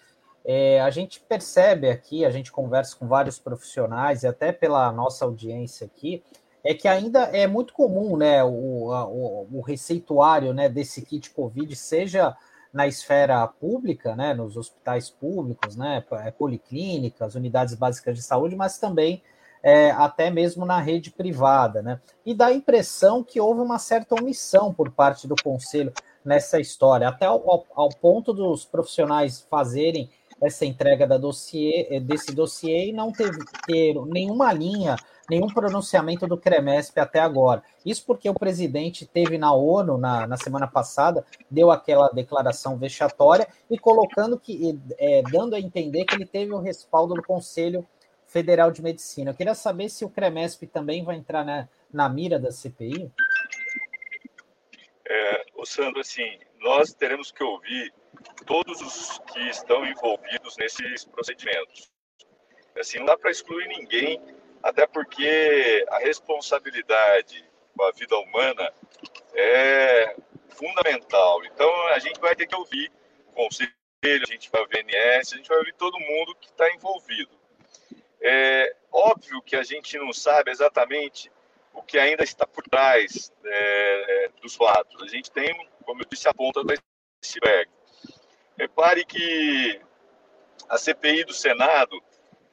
é, a gente percebe aqui, a gente conversa com vários profissionais e até pela nossa audiência aqui, é que ainda é muito comum, né, o, o, o receituário, né, desse kit COVID seja na esfera pública, né, nos hospitais públicos, né, é, policlínicas, unidades básicas de saúde, mas também é, até mesmo na rede privada, né? E dá a impressão que houve uma certa omissão por parte do conselho nessa história, até ao, ao ponto dos profissionais fazerem essa entrega da dossiê, desse dossiê e não ter, ter nenhuma linha nenhum pronunciamento do CREMESP até agora. Isso porque o presidente teve na ONU na, na semana passada, deu aquela declaração vexatória e colocando que, é, dando a entender que ele teve o respaldo do Conselho Federal de Medicina. Eu queria saber se o CREMESP também vai entrar na, na mira da CPI. É, o Sandro, assim, nós teremos que ouvir todos os que estão envolvidos nesses procedimentos. Assim, não dá para excluir ninguém até porque a responsabilidade com a vida humana é fundamental. Então, a gente vai ter que ouvir o conselho, a gente vai ouvir o VNS, a gente vai ouvir todo mundo que está envolvido. É óbvio que a gente não sabe exatamente o que ainda está por trás é, dos fatos. A gente tem, como eu disse, a ponta do iceberg. Repare que a CPI do Senado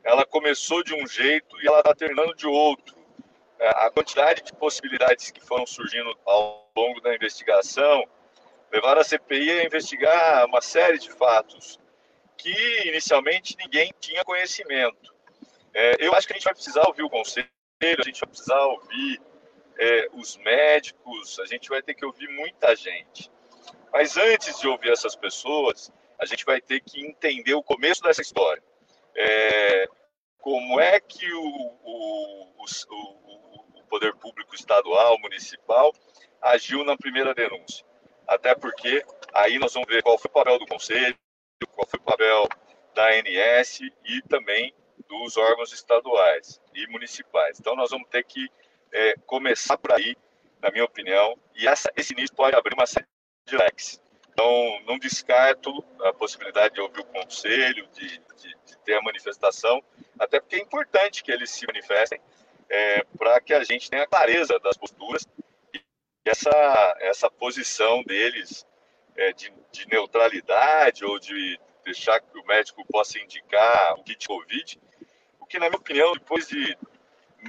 ela começou de um jeito e ela está terminando de outro. É, a quantidade de possibilidades que foram surgindo ao longo da investigação levaram a CPI a investigar uma série de fatos que inicialmente ninguém tinha conhecimento. É, eu acho que a gente vai precisar ouvir o conselho, a gente vai precisar ouvir é, os médicos, a gente vai ter que ouvir muita gente. Mas antes de ouvir essas pessoas, a gente vai ter que entender o começo dessa história é, como é que o, o, o, o poder público estadual, municipal, agiu na primeira denúncia. Até porque aí nós vamos ver qual foi o papel do Conselho, qual foi o papel da ANS e também dos órgãos estaduais e municipais. Então nós vamos ter que é, começar por aí, na minha opinião, e essa, esse início pode abrir uma série de leques. Então, não descarto a possibilidade de ouvir o conselho, de, de, de ter a manifestação, até porque é importante que eles se manifestem é, para que a gente tenha clareza das posturas e essa, essa posição deles é, de, de, neutralidade ou de deixar que o médico possa indicar o kit Covid, o que, na minha opinião, depois de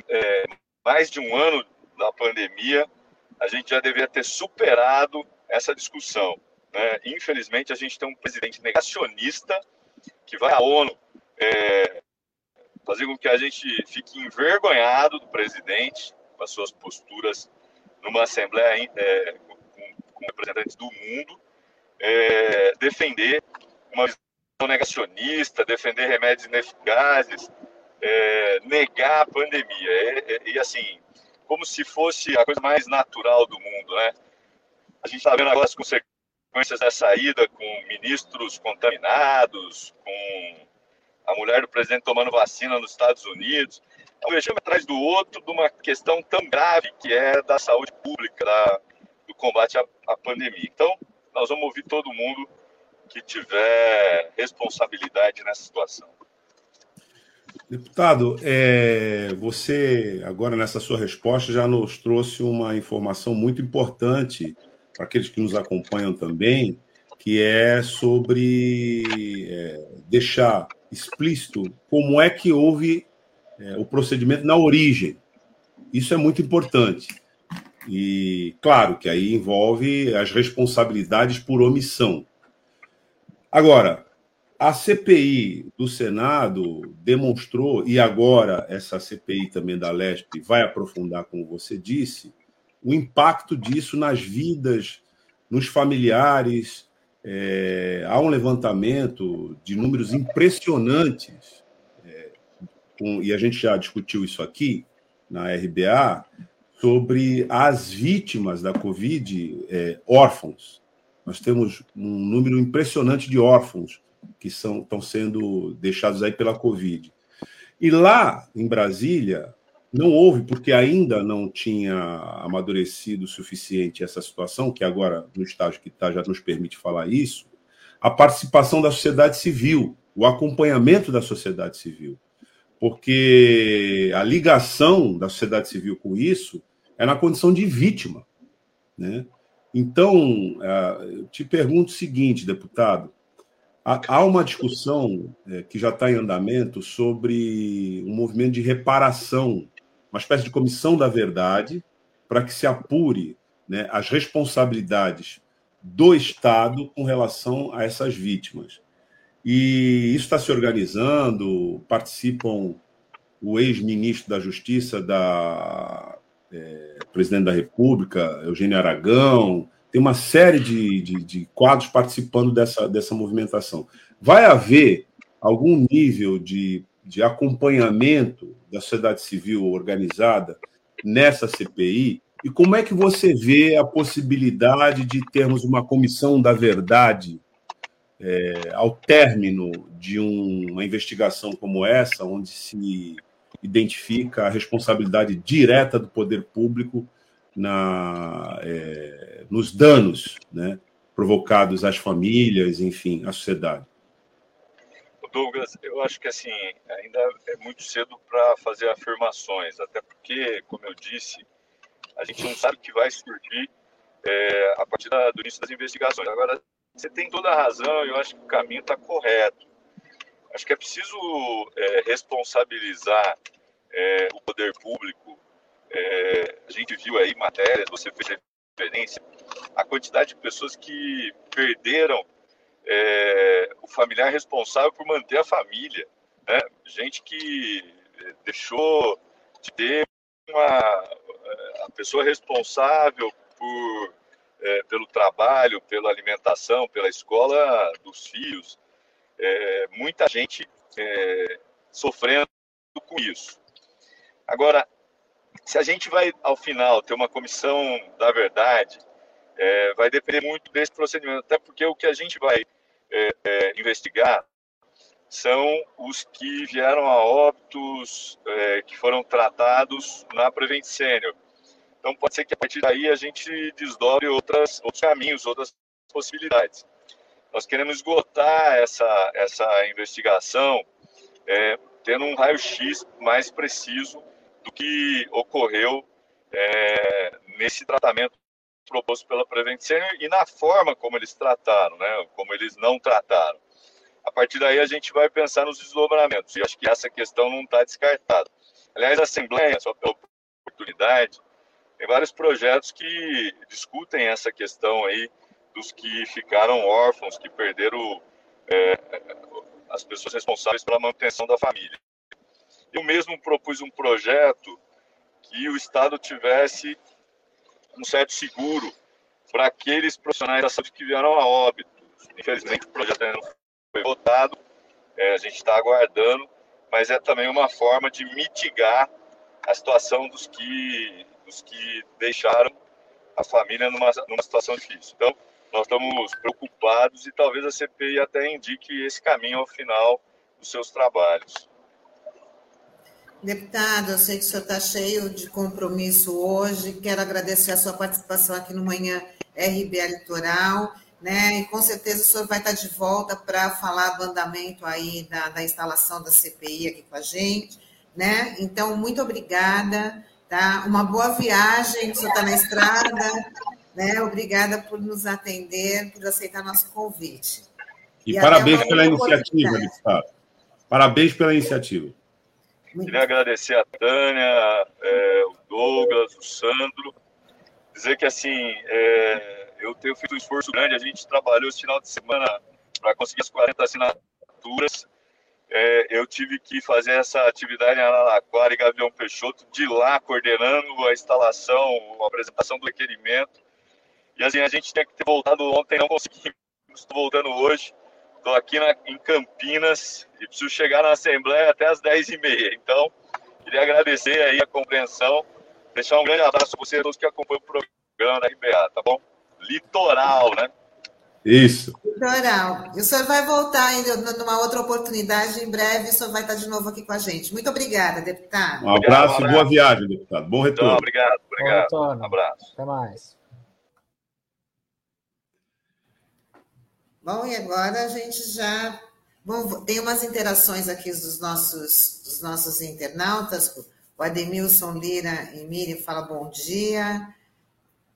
é, mais de um ano da pandemia, a gente já deveria ter superado essa discussão. Né? Infelizmente, a gente tem um presidente negacionista que vai à ONU é, fazer com que a gente fique envergonhado do presidente com as suas posturas numa assembleia é, com, com, representantes do mundo, é, defender uma visão negacionista, defender remédios ineficazes, é, negar a pandemia. É, é, e assim, como se fosse a coisa mais natural do mundo, né? A gente está vendo agora as consequências da saída com ministros contaminados, com a mulher do presidente tomando vacina nos Estados Unidos. É um vexame atrás do outro de uma questão tão grave que é da saúde pública, da, do combate à, à pandemia. Então, nós vamos ouvir todo mundo que tiver responsabilidade nessa situação. Deputado, é, você agora nessa sua resposta já nos trouxe uma informação muito importante aqueles que nos acompanham também, que é sobre é, deixar explícito como é que houve é, o procedimento na origem. Isso é muito importante. E, claro, que aí envolve as responsabilidades por omissão. Agora, a CPI do Senado demonstrou, e agora essa CPI também da LESP vai aprofundar, como você disse, o impacto disso nas vidas, nos familiares. É, há um levantamento de números impressionantes, é, com, e a gente já discutiu isso aqui na RBA, sobre as vítimas da Covid é, órfãos. Nós temos um número impressionante de órfãos que são, estão sendo deixados aí pela Covid. E lá em Brasília, não houve, porque ainda não tinha amadurecido o suficiente essa situação, que agora, no estágio que está, já nos permite falar isso, a participação da sociedade civil, o acompanhamento da sociedade civil. porque a ligação da sociedade civil com isso é na condição de vítima. Né? Então, é, eu te pergunto o seguinte, deputado: há uma discussão é, que já está em andamento sobre um movimento de reparação, uma espécie de comissão da verdade, para que se apure né, as responsabilidades do Estado com relação a essas vítimas. E isso está se organizando, participam o ex-ministro da Justiça da é, presidente da República, Eugênio Aragão, tem uma série de, de, de, quadros participando dessa, dessa movimentação. Vai haver algum nível de, de acompanhamento da sociedade civil organizada nessa CPI? E como é que você vê a possibilidade de termos uma comissão da verdade é, ao término de um, uma investigação como essa, onde se identifica a responsabilidade direta do poder público na, é, nos danos né, provocados às famílias, enfim, à sociedade. Douglas, eu acho que assim ainda é muito cedo para fazer afirmações, até porque, como eu disse, a gente não sabe o que vai surgir é, a partir da, do início das investigações. Agora, você tem toda a razão, eu acho que o caminho está correto. Acho que é preciso é, responsabilizar é, o poder público. É, a gente viu aí matérias, você fez referência, a quantidade de pessoas que perderam é, o familiar responsável por manter a família. Né? Gente que deixou de ter uma, a pessoa responsável por é, pelo trabalho, pela alimentação, pela escola dos filhos. É, muita gente é, sofrendo com isso. Agora, se a gente vai, ao final, ter uma comissão da verdade, é, vai depender muito desse procedimento, até porque o que a gente vai é, é, investigar são os que vieram a óbitos que foram tratados na Prevent Senior. Então, pode ser que a partir daí a gente desdobre outras, outros caminhos, outras possibilidades. Nós queremos esgotar essa, essa investigação é, tendo um raio-x mais preciso do que ocorreu é, nesse tratamento proposto pela Prevent Senior e na forma como eles trataram, né, como eles não trataram. A partir daí a gente vai pensar nos desdobramentos, e acho que essa questão não está descartada. Aliás, a Assembleia, só pela oportunidade, tem vários projetos que discutem essa questão aí dos que ficaram órfãos, que perderam é, as pessoas responsáveis pela manutenção da família. Eu mesmo propus um projeto que o Estado tivesse um certo seguro para aqueles profissionais da saúde que vieram a óbito. Infelizmente, o projeto ainda não foi votado, é, a gente está aguardando, mas é também uma forma de mitigar a situação dos que os que deixaram a família numa, numa situação difícil. Então, nós estamos preocupados e talvez a CPI até indique esse caminho ao final dos seus trabalhos. Deputado, eu sei que o senhor está cheio de compromisso hoje. Quero agradecer a sua participação aqui no Manhã RBA Litoral. Né? E com certeza o senhor vai estar de volta para falar do andamento aí da, da instalação da CPI aqui com a gente. Né? Então, muito obrigada. Tá? Uma boa viagem, o senhor está na estrada. Né? Obrigada por nos atender, por aceitar nosso convite. E, e parabéns pela iniciativa, deputado. Parabéns pela iniciativa. Queria agradecer a Tânia, é, o Douglas, o Sandro. Dizer que, assim, é, eu tenho feito um esforço grande. A gente trabalhou esse final de semana para conseguir as 40 assinaturas é, eu tive que fazer essa atividade em Araraquara e Gavião Peixoto, de lá coordenando a instalação, a apresentação do requerimento. E assim, a gente tinha que ter voltado ontem, não conseguimos, estou voltando hoje. Estou aqui na, em Campinas e preciso chegar na Assembleia até as 10h30. Então, queria agradecer aí a compreensão, deixar um grande abraço para vocês todos que acompanham o programa da RBA, tá bom? Litoral, né? Isso. Litoral. E o senhor vai voltar ainda numa outra oportunidade, em breve o senhor vai estar de novo aqui com a gente. Muito obrigada, deputado. Um abraço, e boa viagem, deputado. Bom retorno. Então, obrigado, obrigado. Um abraço. Até mais. Bom, e agora a gente já Bom, tem umas interações aqui dos nossos, dos nossos internautas. O Ademilson Lira e Miriam fala bom dia.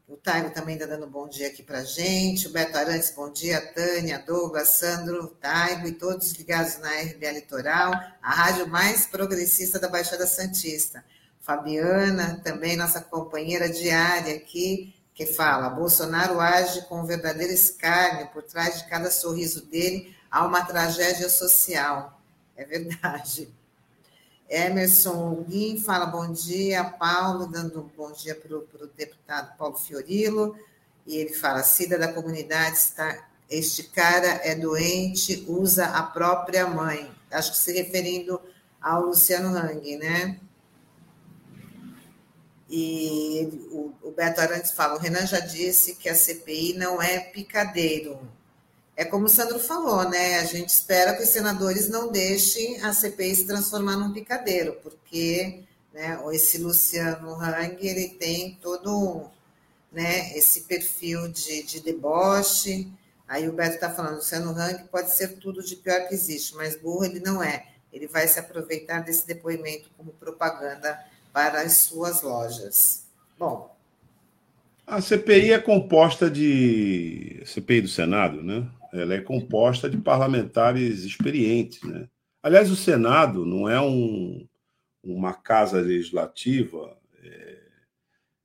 O Taigo também está dando bom dia aqui para gente. O Beto Arantes, bom dia. Tânia, Douglas, Sandro, Taigo e todos ligados na RBA Litoral, a rádio mais progressista da Baixada Santista. Fabiana, também nossa companheira diária aqui, que fala: Bolsonaro age com um verdadeiro escárnio, por trás de cada sorriso dele há uma tragédia social. É verdade. Emerson Guim fala bom dia, Paulo, dando um bom dia para o deputado Paulo Fiorilo, e ele fala: Cida da comunidade está. Este cara é doente, usa a própria mãe. Acho que se referindo ao Luciano Hang, né? E o, Beto Arantes fala: o Renan já disse que a CPI não é picadeiro, é como o Sandro falou, né? A gente espera que os senadores não deixem a CPI se transformar num picadeiro, porque né, esse Luciano Hang ele tem todo né, esse perfil de, de deboche. Aí o Beto está falando, Luciano Hang pode ser tudo de pior que existe, mas burro ele não é. Ele vai se aproveitar desse depoimento como propaganda para as suas lojas. Bom. A CPI é composta de. CPI do Senado, né? ela é composta de parlamentares experientes. Né? Aliás, o Senado não é um, uma casa legislativa é,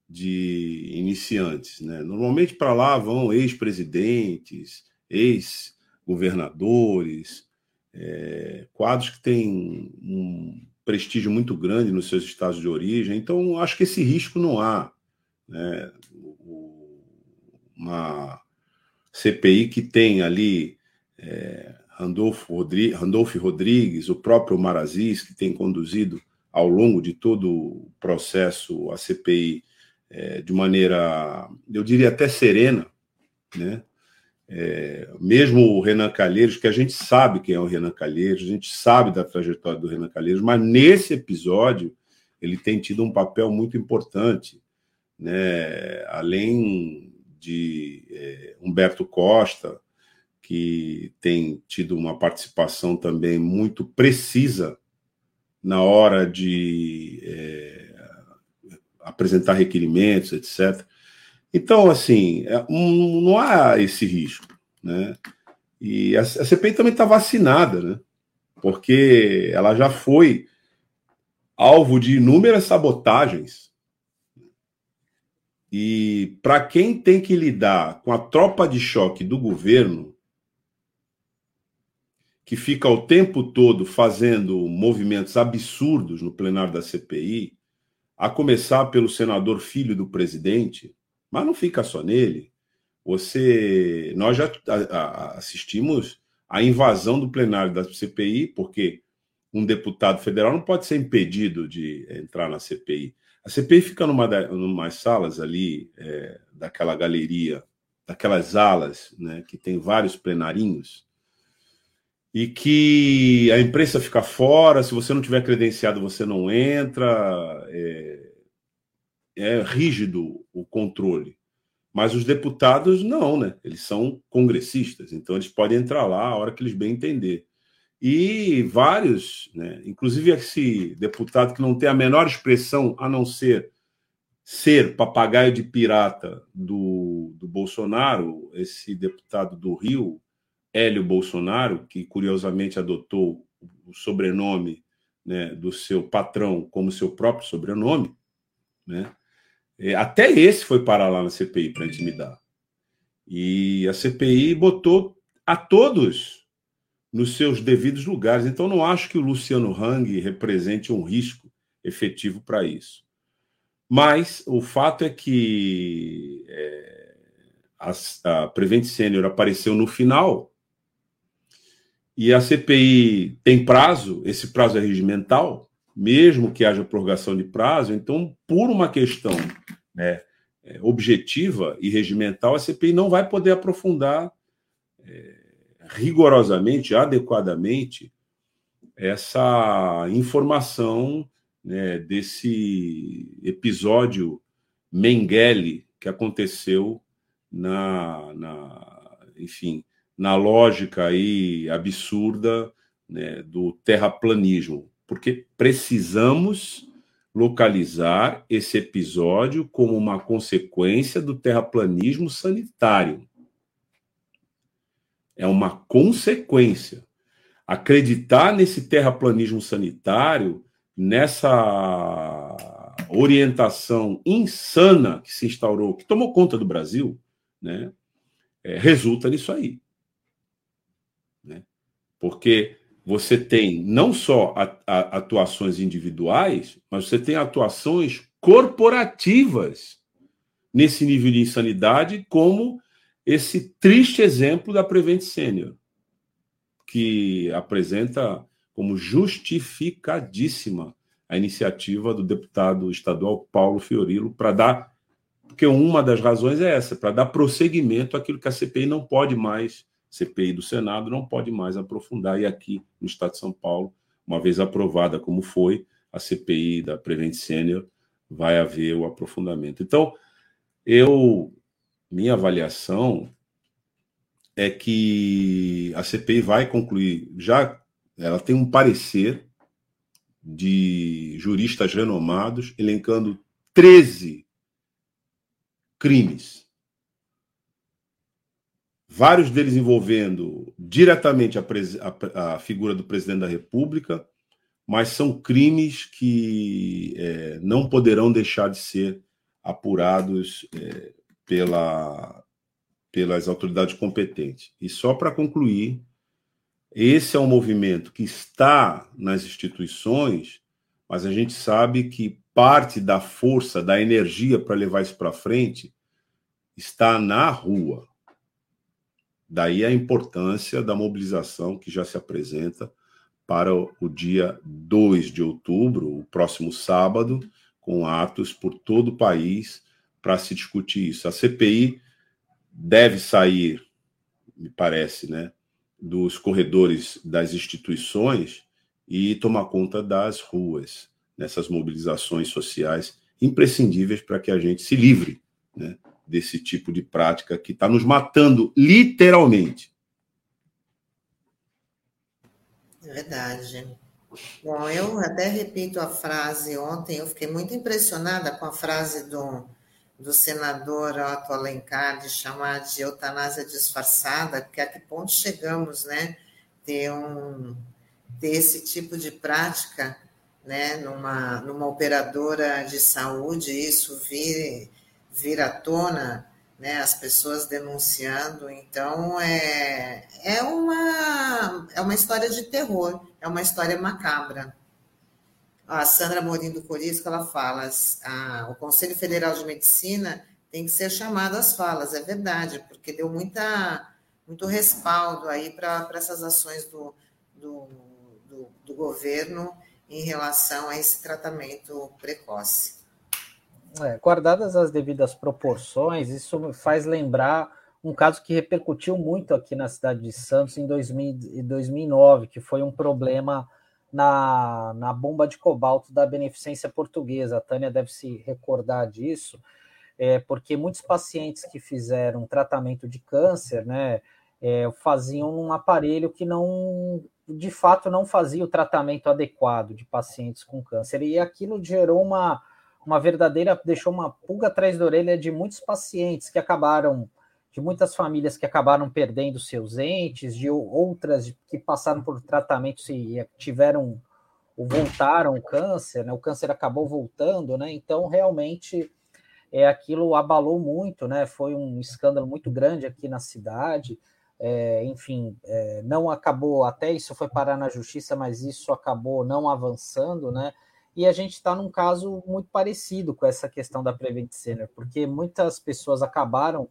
de iniciantes. Né? Normalmente para lá vão ex-presidentes, ex-governadores, é, quadros que têm um prestígio muito grande nos seus estados de origem. Então, acho que esse risco não há. Né? Uma CPI que tem ali é, Randolfo, Rodrigues, Randolfo Rodrigues, o próprio Marazis, que tem conduzido ao longo de todo o processo a CPI é, de maneira, eu diria até serena, né? É, mesmo o Renan Calheiros, que a gente sabe quem é o Renan Calheiros, a gente sabe da trajetória do Renan Calheiros, mas nesse episódio ele tem tido um papel muito importante, né? além de é, Humberto Costa, que tem tido uma participação também muito precisa na hora de é, apresentar requerimentos, etc. Então, assim, é, não há esse risco, né? E a CPI também está vacinada, né? Porque ela já foi alvo de inúmeras sabotagens e para quem tem que lidar com a tropa de choque do governo, que fica o tempo todo fazendo movimentos absurdos no plenário da CPI, a começar pelo senador filho do presidente, mas não fica só nele. Você, nós já assistimos à invasão do plenário da CPI, porque um deputado federal não pode ser impedido de entrar na CPI. A CPI fica numa, numa salas ali, é, daquela galeria, daquelas alas, né, que tem vários plenarinhos, e que a imprensa fica fora, se você não tiver credenciado, você não entra, é, é rígido o controle. Mas os deputados não, né? Eles são congressistas, então eles podem entrar lá a hora que eles bem entender. E vários, né, inclusive esse deputado que não tem a menor expressão a não ser ser papagaio de pirata do, do Bolsonaro, esse deputado do Rio, Hélio Bolsonaro, que curiosamente adotou o sobrenome né, do seu patrão como seu próprio sobrenome, né? É, até esse foi parar lá na CPI para intimidar. E a CPI botou a todos nos seus devidos lugares. Então, não acho que o Luciano Hang represente um risco efetivo para isso. Mas o fato é que é, a, a Prevent Senior apareceu no final e a CPI tem prazo, esse prazo é regimental, mesmo que haja prorrogação de prazo, então, por uma questão né, é, objetiva e regimental, a CPI não vai poder aprofundar. É, rigorosamente, adequadamente, essa informação né, desse episódio Mengele que aconteceu na, na, enfim, na lógica aí absurda né, do terraplanismo, porque precisamos localizar esse episódio como uma consequência do terraplanismo sanitário. É uma consequência. Acreditar nesse terraplanismo sanitário, nessa orientação insana que se instaurou, que tomou conta do Brasil, né, é, resulta nisso aí. Né? Porque você tem não só atuações individuais, mas você tem atuações corporativas nesse nível de insanidade, como esse triste exemplo da Prevent Senior, que apresenta como justificadíssima a iniciativa do deputado estadual Paulo Fiorilo para dar, porque uma das razões é essa, para dar prosseguimento àquilo que a CPI não pode mais CPI do Senado não pode mais aprofundar. E aqui no Estado de São Paulo, uma vez aprovada como foi a CPI da Prevent Senior, vai haver o aprofundamento. Então, eu minha avaliação é que a CPI vai concluir, já ela tem um parecer de juristas renomados elencando 13 crimes vários deles envolvendo diretamente a, a, a, figura do presidente da República, mas são crimes que é, não poderão deixar de ser apurados é, pela, pelas autoridades competentes. E só para concluir, esse é um movimento que está nas instituições, mas a gente sabe que parte da força, da energia para levar isso para frente está na rua. Daí a importância da mobilização que já se apresenta para o dia 2 de outubro, o próximo sábado, com atos por todo o país para se discutir isso. A CPI deve sair, me parece, né, dos corredores das instituições e tomar conta das ruas, nessas mobilizações sociais imprescindíveis para que a gente se livre né, desse tipo de prática que está nos matando literalmente. É verdade. Bom, eu até repito a frase ontem, eu fiquei muito impressionada com a frase do, do senador Otto Alencar de chamar de eutanásia disfarçada, porque a que ponto chegamos, né? Ter, um, ter esse tipo de prática né, numa, numa operadora de saúde, isso vir vir à tona, né, as pessoas denunciando. Então, é, é, uma, é uma história de terror, é uma história macabra. A Sandra Morim do Corisco, ela fala, o Conselho Federal de Medicina tem que ser chamado às falas, é verdade, porque deu muita, muito respaldo aí para essas ações do, do, do, do governo em relação a esse tratamento precoce. É, guardadas as devidas proporções, isso faz lembrar um caso que repercutiu muito aqui na cidade de Santos em 2000, 2009, que foi um problema na, na bomba de cobalto da Beneficência Portuguesa. A Tânia deve se recordar disso, é, porque muitos pacientes que fizeram tratamento de câncer, né, é, faziam num aparelho que não, de fato, não fazia o tratamento adequado de pacientes com câncer. E aquilo gerou uma uma verdadeira, deixou uma pulga atrás da orelha de muitos pacientes que acabaram, de muitas famílias que acabaram perdendo seus entes, de outras que passaram por tratamentos e tiveram ou voltaram o câncer, né? O câncer acabou voltando, né? Então realmente é aquilo abalou muito, né? Foi um escândalo muito grande aqui na cidade. É, enfim, é, não acabou, até isso foi parar na justiça, mas isso acabou não avançando, né? E a gente está num caso muito parecido com essa questão da Prevent Senior, porque muitas pessoas acabaram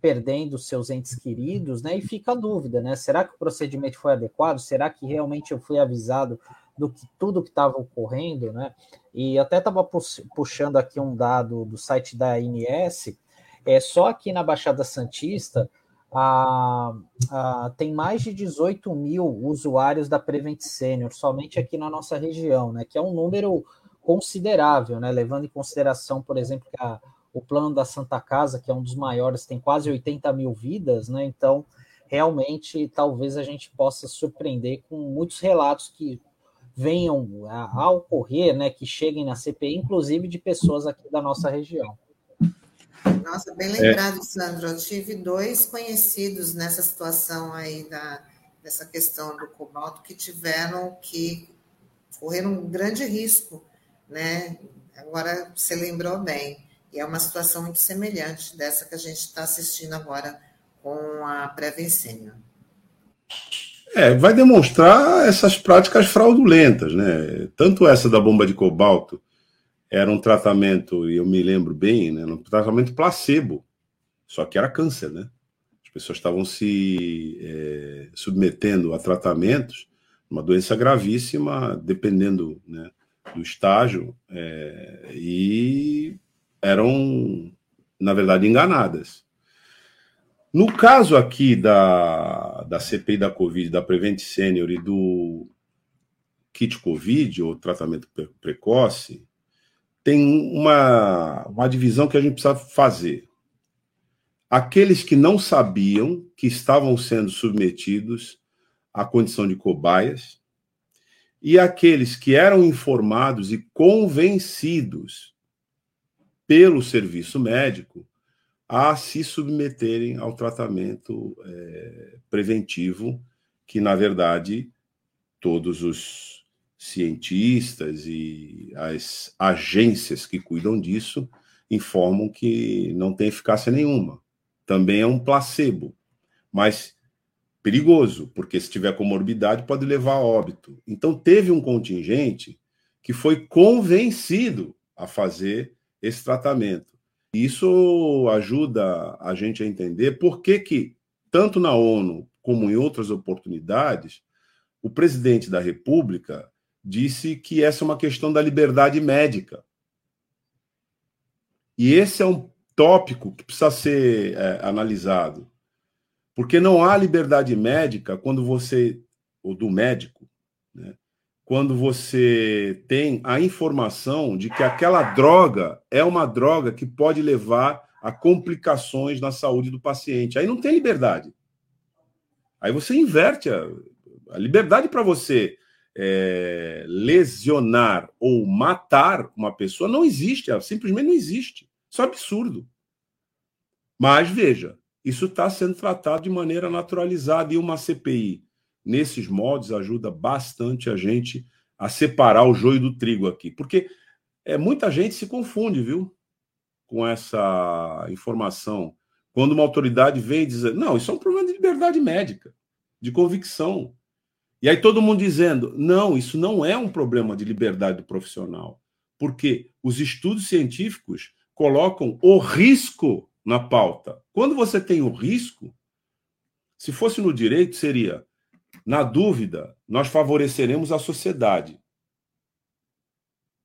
perdendo seus entes queridos, né? E fica a dúvida, né? Será que o procedimento foi adequado? Será que realmente eu fui avisado do que tudo que estava ocorrendo, né? E até estava puxando aqui um dado do site da INS, é só aqui na Baixada Santista a, a, tem mais de 18 mil usuários da Prevent Senior, somente aqui na nossa região, né, que é um número considerável, né, levando em consideração, por exemplo, que a, o plano da Santa Casa, que é um dos maiores, tem quase 80 mil vidas, né, então realmente talvez a gente possa surpreender com muitos relatos que venham a, a ocorrer, né, que cheguem na CPI, inclusive de pessoas aqui da nossa região. Nossa, bem lembrado, é. Sandro. Eu tive dois conhecidos nessa situação aí da, dessa questão do cobalto que tiveram que correr um grande risco, né? Agora você lembrou bem. E é uma situação muito semelhante dessa que a gente está assistindo agora com a Prevencênio. É, vai demonstrar essas práticas fraudulentas, né? Tanto essa da bomba de cobalto era um tratamento, e eu me lembro bem, né? Um tratamento placebo, só que era câncer, né? As pessoas estavam se é, submetendo a tratamentos, uma doença gravíssima, dependendo né, do estágio, é, e eram, na verdade, enganadas. No caso aqui da, da CPI da Covid, da Prevent Senior e do kit Covid, ou tratamento precoce, tem uma, uma divisão que a gente precisa fazer. Aqueles que não sabiam que estavam sendo submetidos à condição de cobaias, e aqueles que eram informados e convencidos pelo serviço médico a se submeterem ao tratamento é, preventivo, que, na verdade, todos os cientistas e as agências que cuidam disso informam que não tem eficácia nenhuma. Também é um placebo, mas perigoso, porque se tiver comorbidade pode levar a óbito. Então, teve um contingente que foi convencido a fazer esse tratamento. Isso ajuda a gente a entender por que, que tanto na ONU como em outras oportunidades, o presidente da República disse que essa é uma questão da liberdade médica. E esse é um tópico que precisa ser é, analisado. Porque não há liberdade médica quando você, ou do médico, né, quando você tem a informação de que aquela droga é uma droga que pode levar a complicações na saúde do paciente. Aí não tem liberdade. Aí você inverte a, a liberdade para você é, lesionar ou matar uma pessoa não existe, simplesmente não existe. Isso é absurdo. Mas veja, isso está sendo tratado de maneira naturalizada e uma CPI nesses modos, ajuda bastante a gente a separar o joio do trigo aqui. Porque é, muita gente se confunde, viu? Com essa informação. Quando uma autoridade vem dizer, não, isso é um problema de liberdade médica, de convicção. E aí todo mundo dizendo, não, isso não é um problema de liberdade profissional, porque os estudos científicos colocam o risco na pauta. Quando você tem o risco, se fosse no direito, seria na dúvida, nós favoreceremos a sociedade.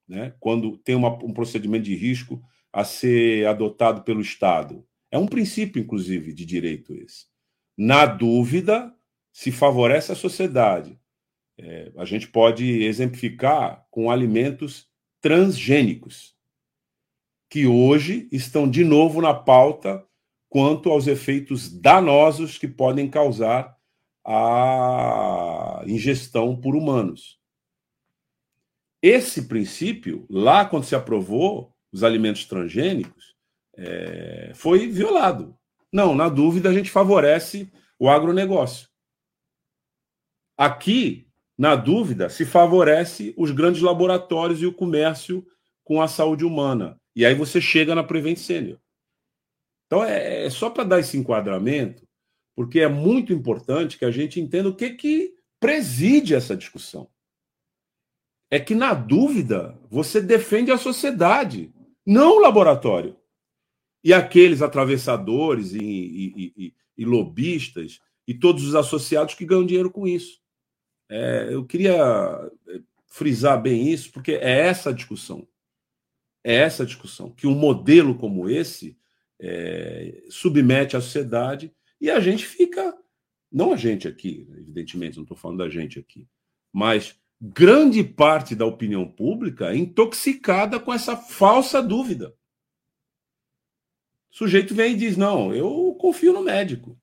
Né? Quando tem uma, um procedimento de risco a ser adotado pelo Estado. É um princípio, inclusive, de direito esse. Na dúvida, se favorece a sociedade. É, a gente pode exemplificar com alimentos transgênicos, que hoje estão de novo na pauta quanto aos efeitos danosos que podem causar a ingestão por humanos. Esse princípio, lá quando se aprovou os alimentos transgênicos, é, foi violado. Não, na dúvida, a gente favorece o agronegócio. Aqui, na dúvida, se favorece os grandes laboratórios e o comércio com a saúde humana. E aí você chega na Prevent Senior. Então, é, é só para dar esse enquadramento porque é muito importante que a gente entenda o que, que preside essa discussão. É que, na dúvida, você defende a sociedade, não o laboratório. E aqueles atravessadores e, e, e, e lobistas e todos os associados que ganham dinheiro com isso. É, eu queria é, frisar bem isso, porque é essa discussão. É essa discussão. Que um modelo como esse é, submete a sociedade e a gente fica, não a gente aqui, evidentemente, não estou falando da gente aqui, mas grande parte da opinião pública é intoxicada com essa falsa dúvida. O sujeito vem e diz: Não, eu confio no médico.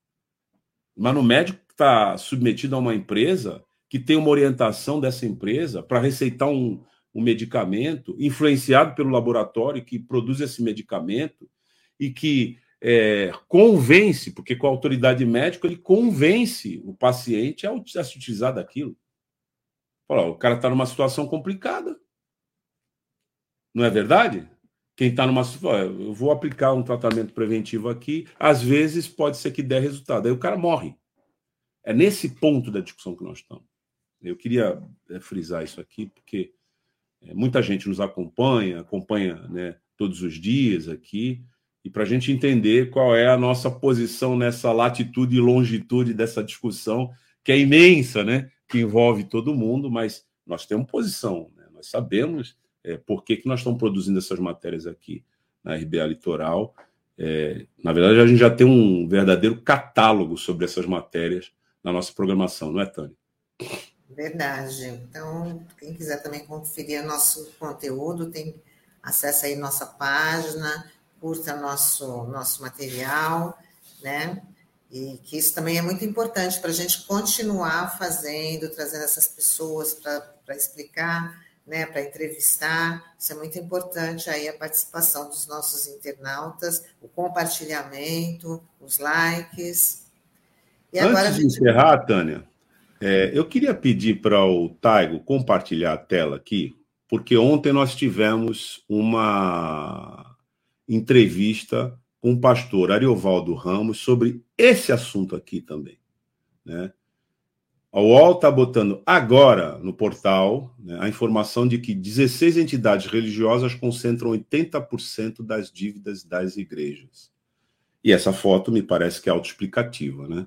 mas no médico que está submetido a uma empresa que tem uma orientação dessa empresa para receitar um, um medicamento influenciado pelo laboratório que produz esse medicamento e que é, convence, porque com a autoridade médica ele convence o paciente a, a se utilizar daquilo. O cara está numa situação complicada. Não é verdade? Quem está numa eu vou aplicar um tratamento preventivo aqui, às vezes pode ser que dê resultado. Aí o cara morre. É nesse ponto da discussão que nós estamos. Eu queria é, frisar isso aqui, porque é, muita gente nos acompanha, acompanha né, todos os dias aqui, e para a gente entender qual é a nossa posição nessa latitude e longitude dessa discussão, que é imensa, né, que envolve todo mundo, mas nós temos posição, né? nós sabemos é, por que, que nós estamos produzindo essas matérias aqui na RBA Litoral. É, na verdade, a gente já tem um verdadeiro catálogo sobre essas matérias na nossa programação, não é, Tânia? Verdade. Então, quem quiser também conferir nosso conteúdo, tem acesso aí nossa página, curta nosso, nosso material, né? E que isso também é muito importante para a gente continuar fazendo, trazendo essas pessoas para explicar né, para entrevistar. Isso é muito importante aí a participação dos nossos internautas, o compartilhamento, os likes. E agora Antes de gente... encerrar, Tânia, é, eu queria pedir para o Taigo compartilhar a tela aqui, porque ontem nós tivemos uma entrevista com o pastor Ariovaldo Ramos sobre esse assunto aqui também. Né? A UOL está botando agora no portal né, a informação de que 16 entidades religiosas concentram 80% das dívidas das igrejas. E essa foto me parece que é autoexplicativa, né?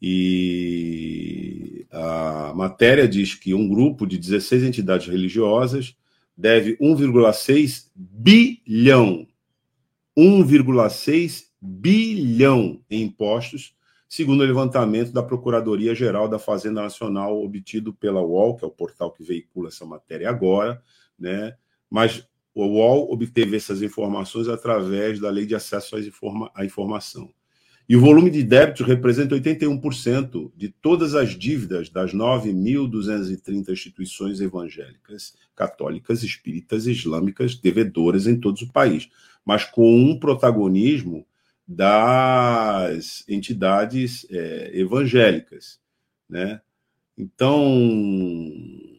E a matéria diz que um grupo de 16 entidades religiosas deve 1,6 bilhão, 1,6 bilhão em impostos segundo o levantamento da Procuradoria-Geral da Fazenda Nacional, obtido pela UOL, que é o portal que veicula essa matéria agora, né? mas o UOL obteve essas informações através da Lei de Acesso à Informação. E o volume de débitos representa 81% de todas as dívidas das 9.230 instituições evangélicas, católicas, espíritas e islâmicas devedoras em todo o país, mas com um protagonismo das entidades é, evangélicas, né? Então,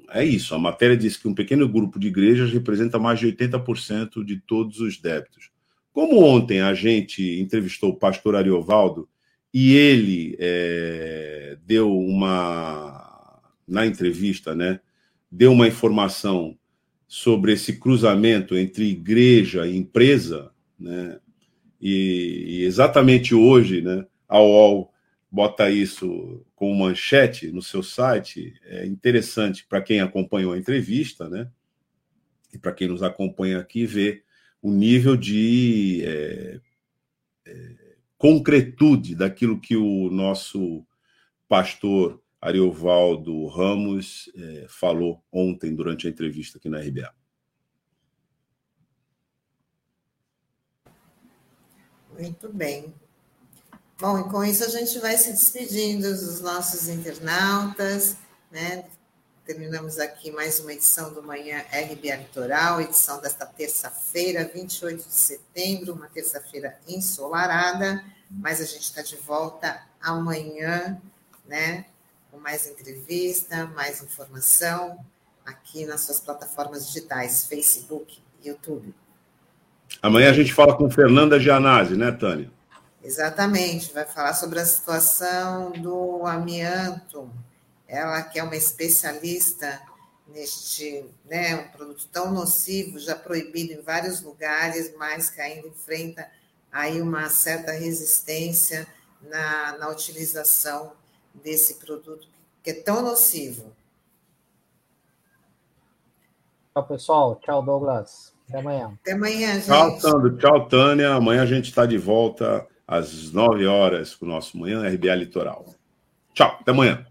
é isso. A matéria diz que um pequeno grupo de igrejas representa mais de 80% de todos os débitos. Como ontem a gente entrevistou o pastor Ariovaldo e ele é, deu uma, na entrevista, né, deu uma informação sobre esse cruzamento entre igreja e empresa, né, e, e exatamente hoje, né, a UOL bota isso como manchete no seu site. É interessante para quem acompanhou a entrevista, né? E para quem nos acompanha aqui, ver o nível de é, é, concretude daquilo que o nosso pastor Ariovaldo Ramos é, falou ontem durante a entrevista aqui na RBA. Muito bem. Bom, e com isso a gente vai se despedindo dos nossos internautas, né? Terminamos aqui mais uma edição do Manhã RBA Litoral, edição desta terça-feira, 28 de setembro, uma terça-feira ensolarada, mas a gente está de volta amanhã, né? Com mais entrevista, mais informação aqui nas suas plataformas digitais, Facebook, YouTube. Amanhã a gente fala com Fernanda Gianazzi, né, Tânia? Exatamente, vai falar sobre a situação do amianto. Ela que é uma especialista neste, né, um produto tão nocivo, já proibido em vários lugares, mas que ainda enfrenta aí uma certa resistência na, na utilização desse produto que é tão nocivo. Tchau, pessoal. Tchau, Douglas. Até amanhã. Até amanhã, gente. Tchau, Sandro. Tchau, Tânia. Amanhã a gente está de volta às 9 horas com o nosso Manhã RBA Litoral. Tchau, até amanhã.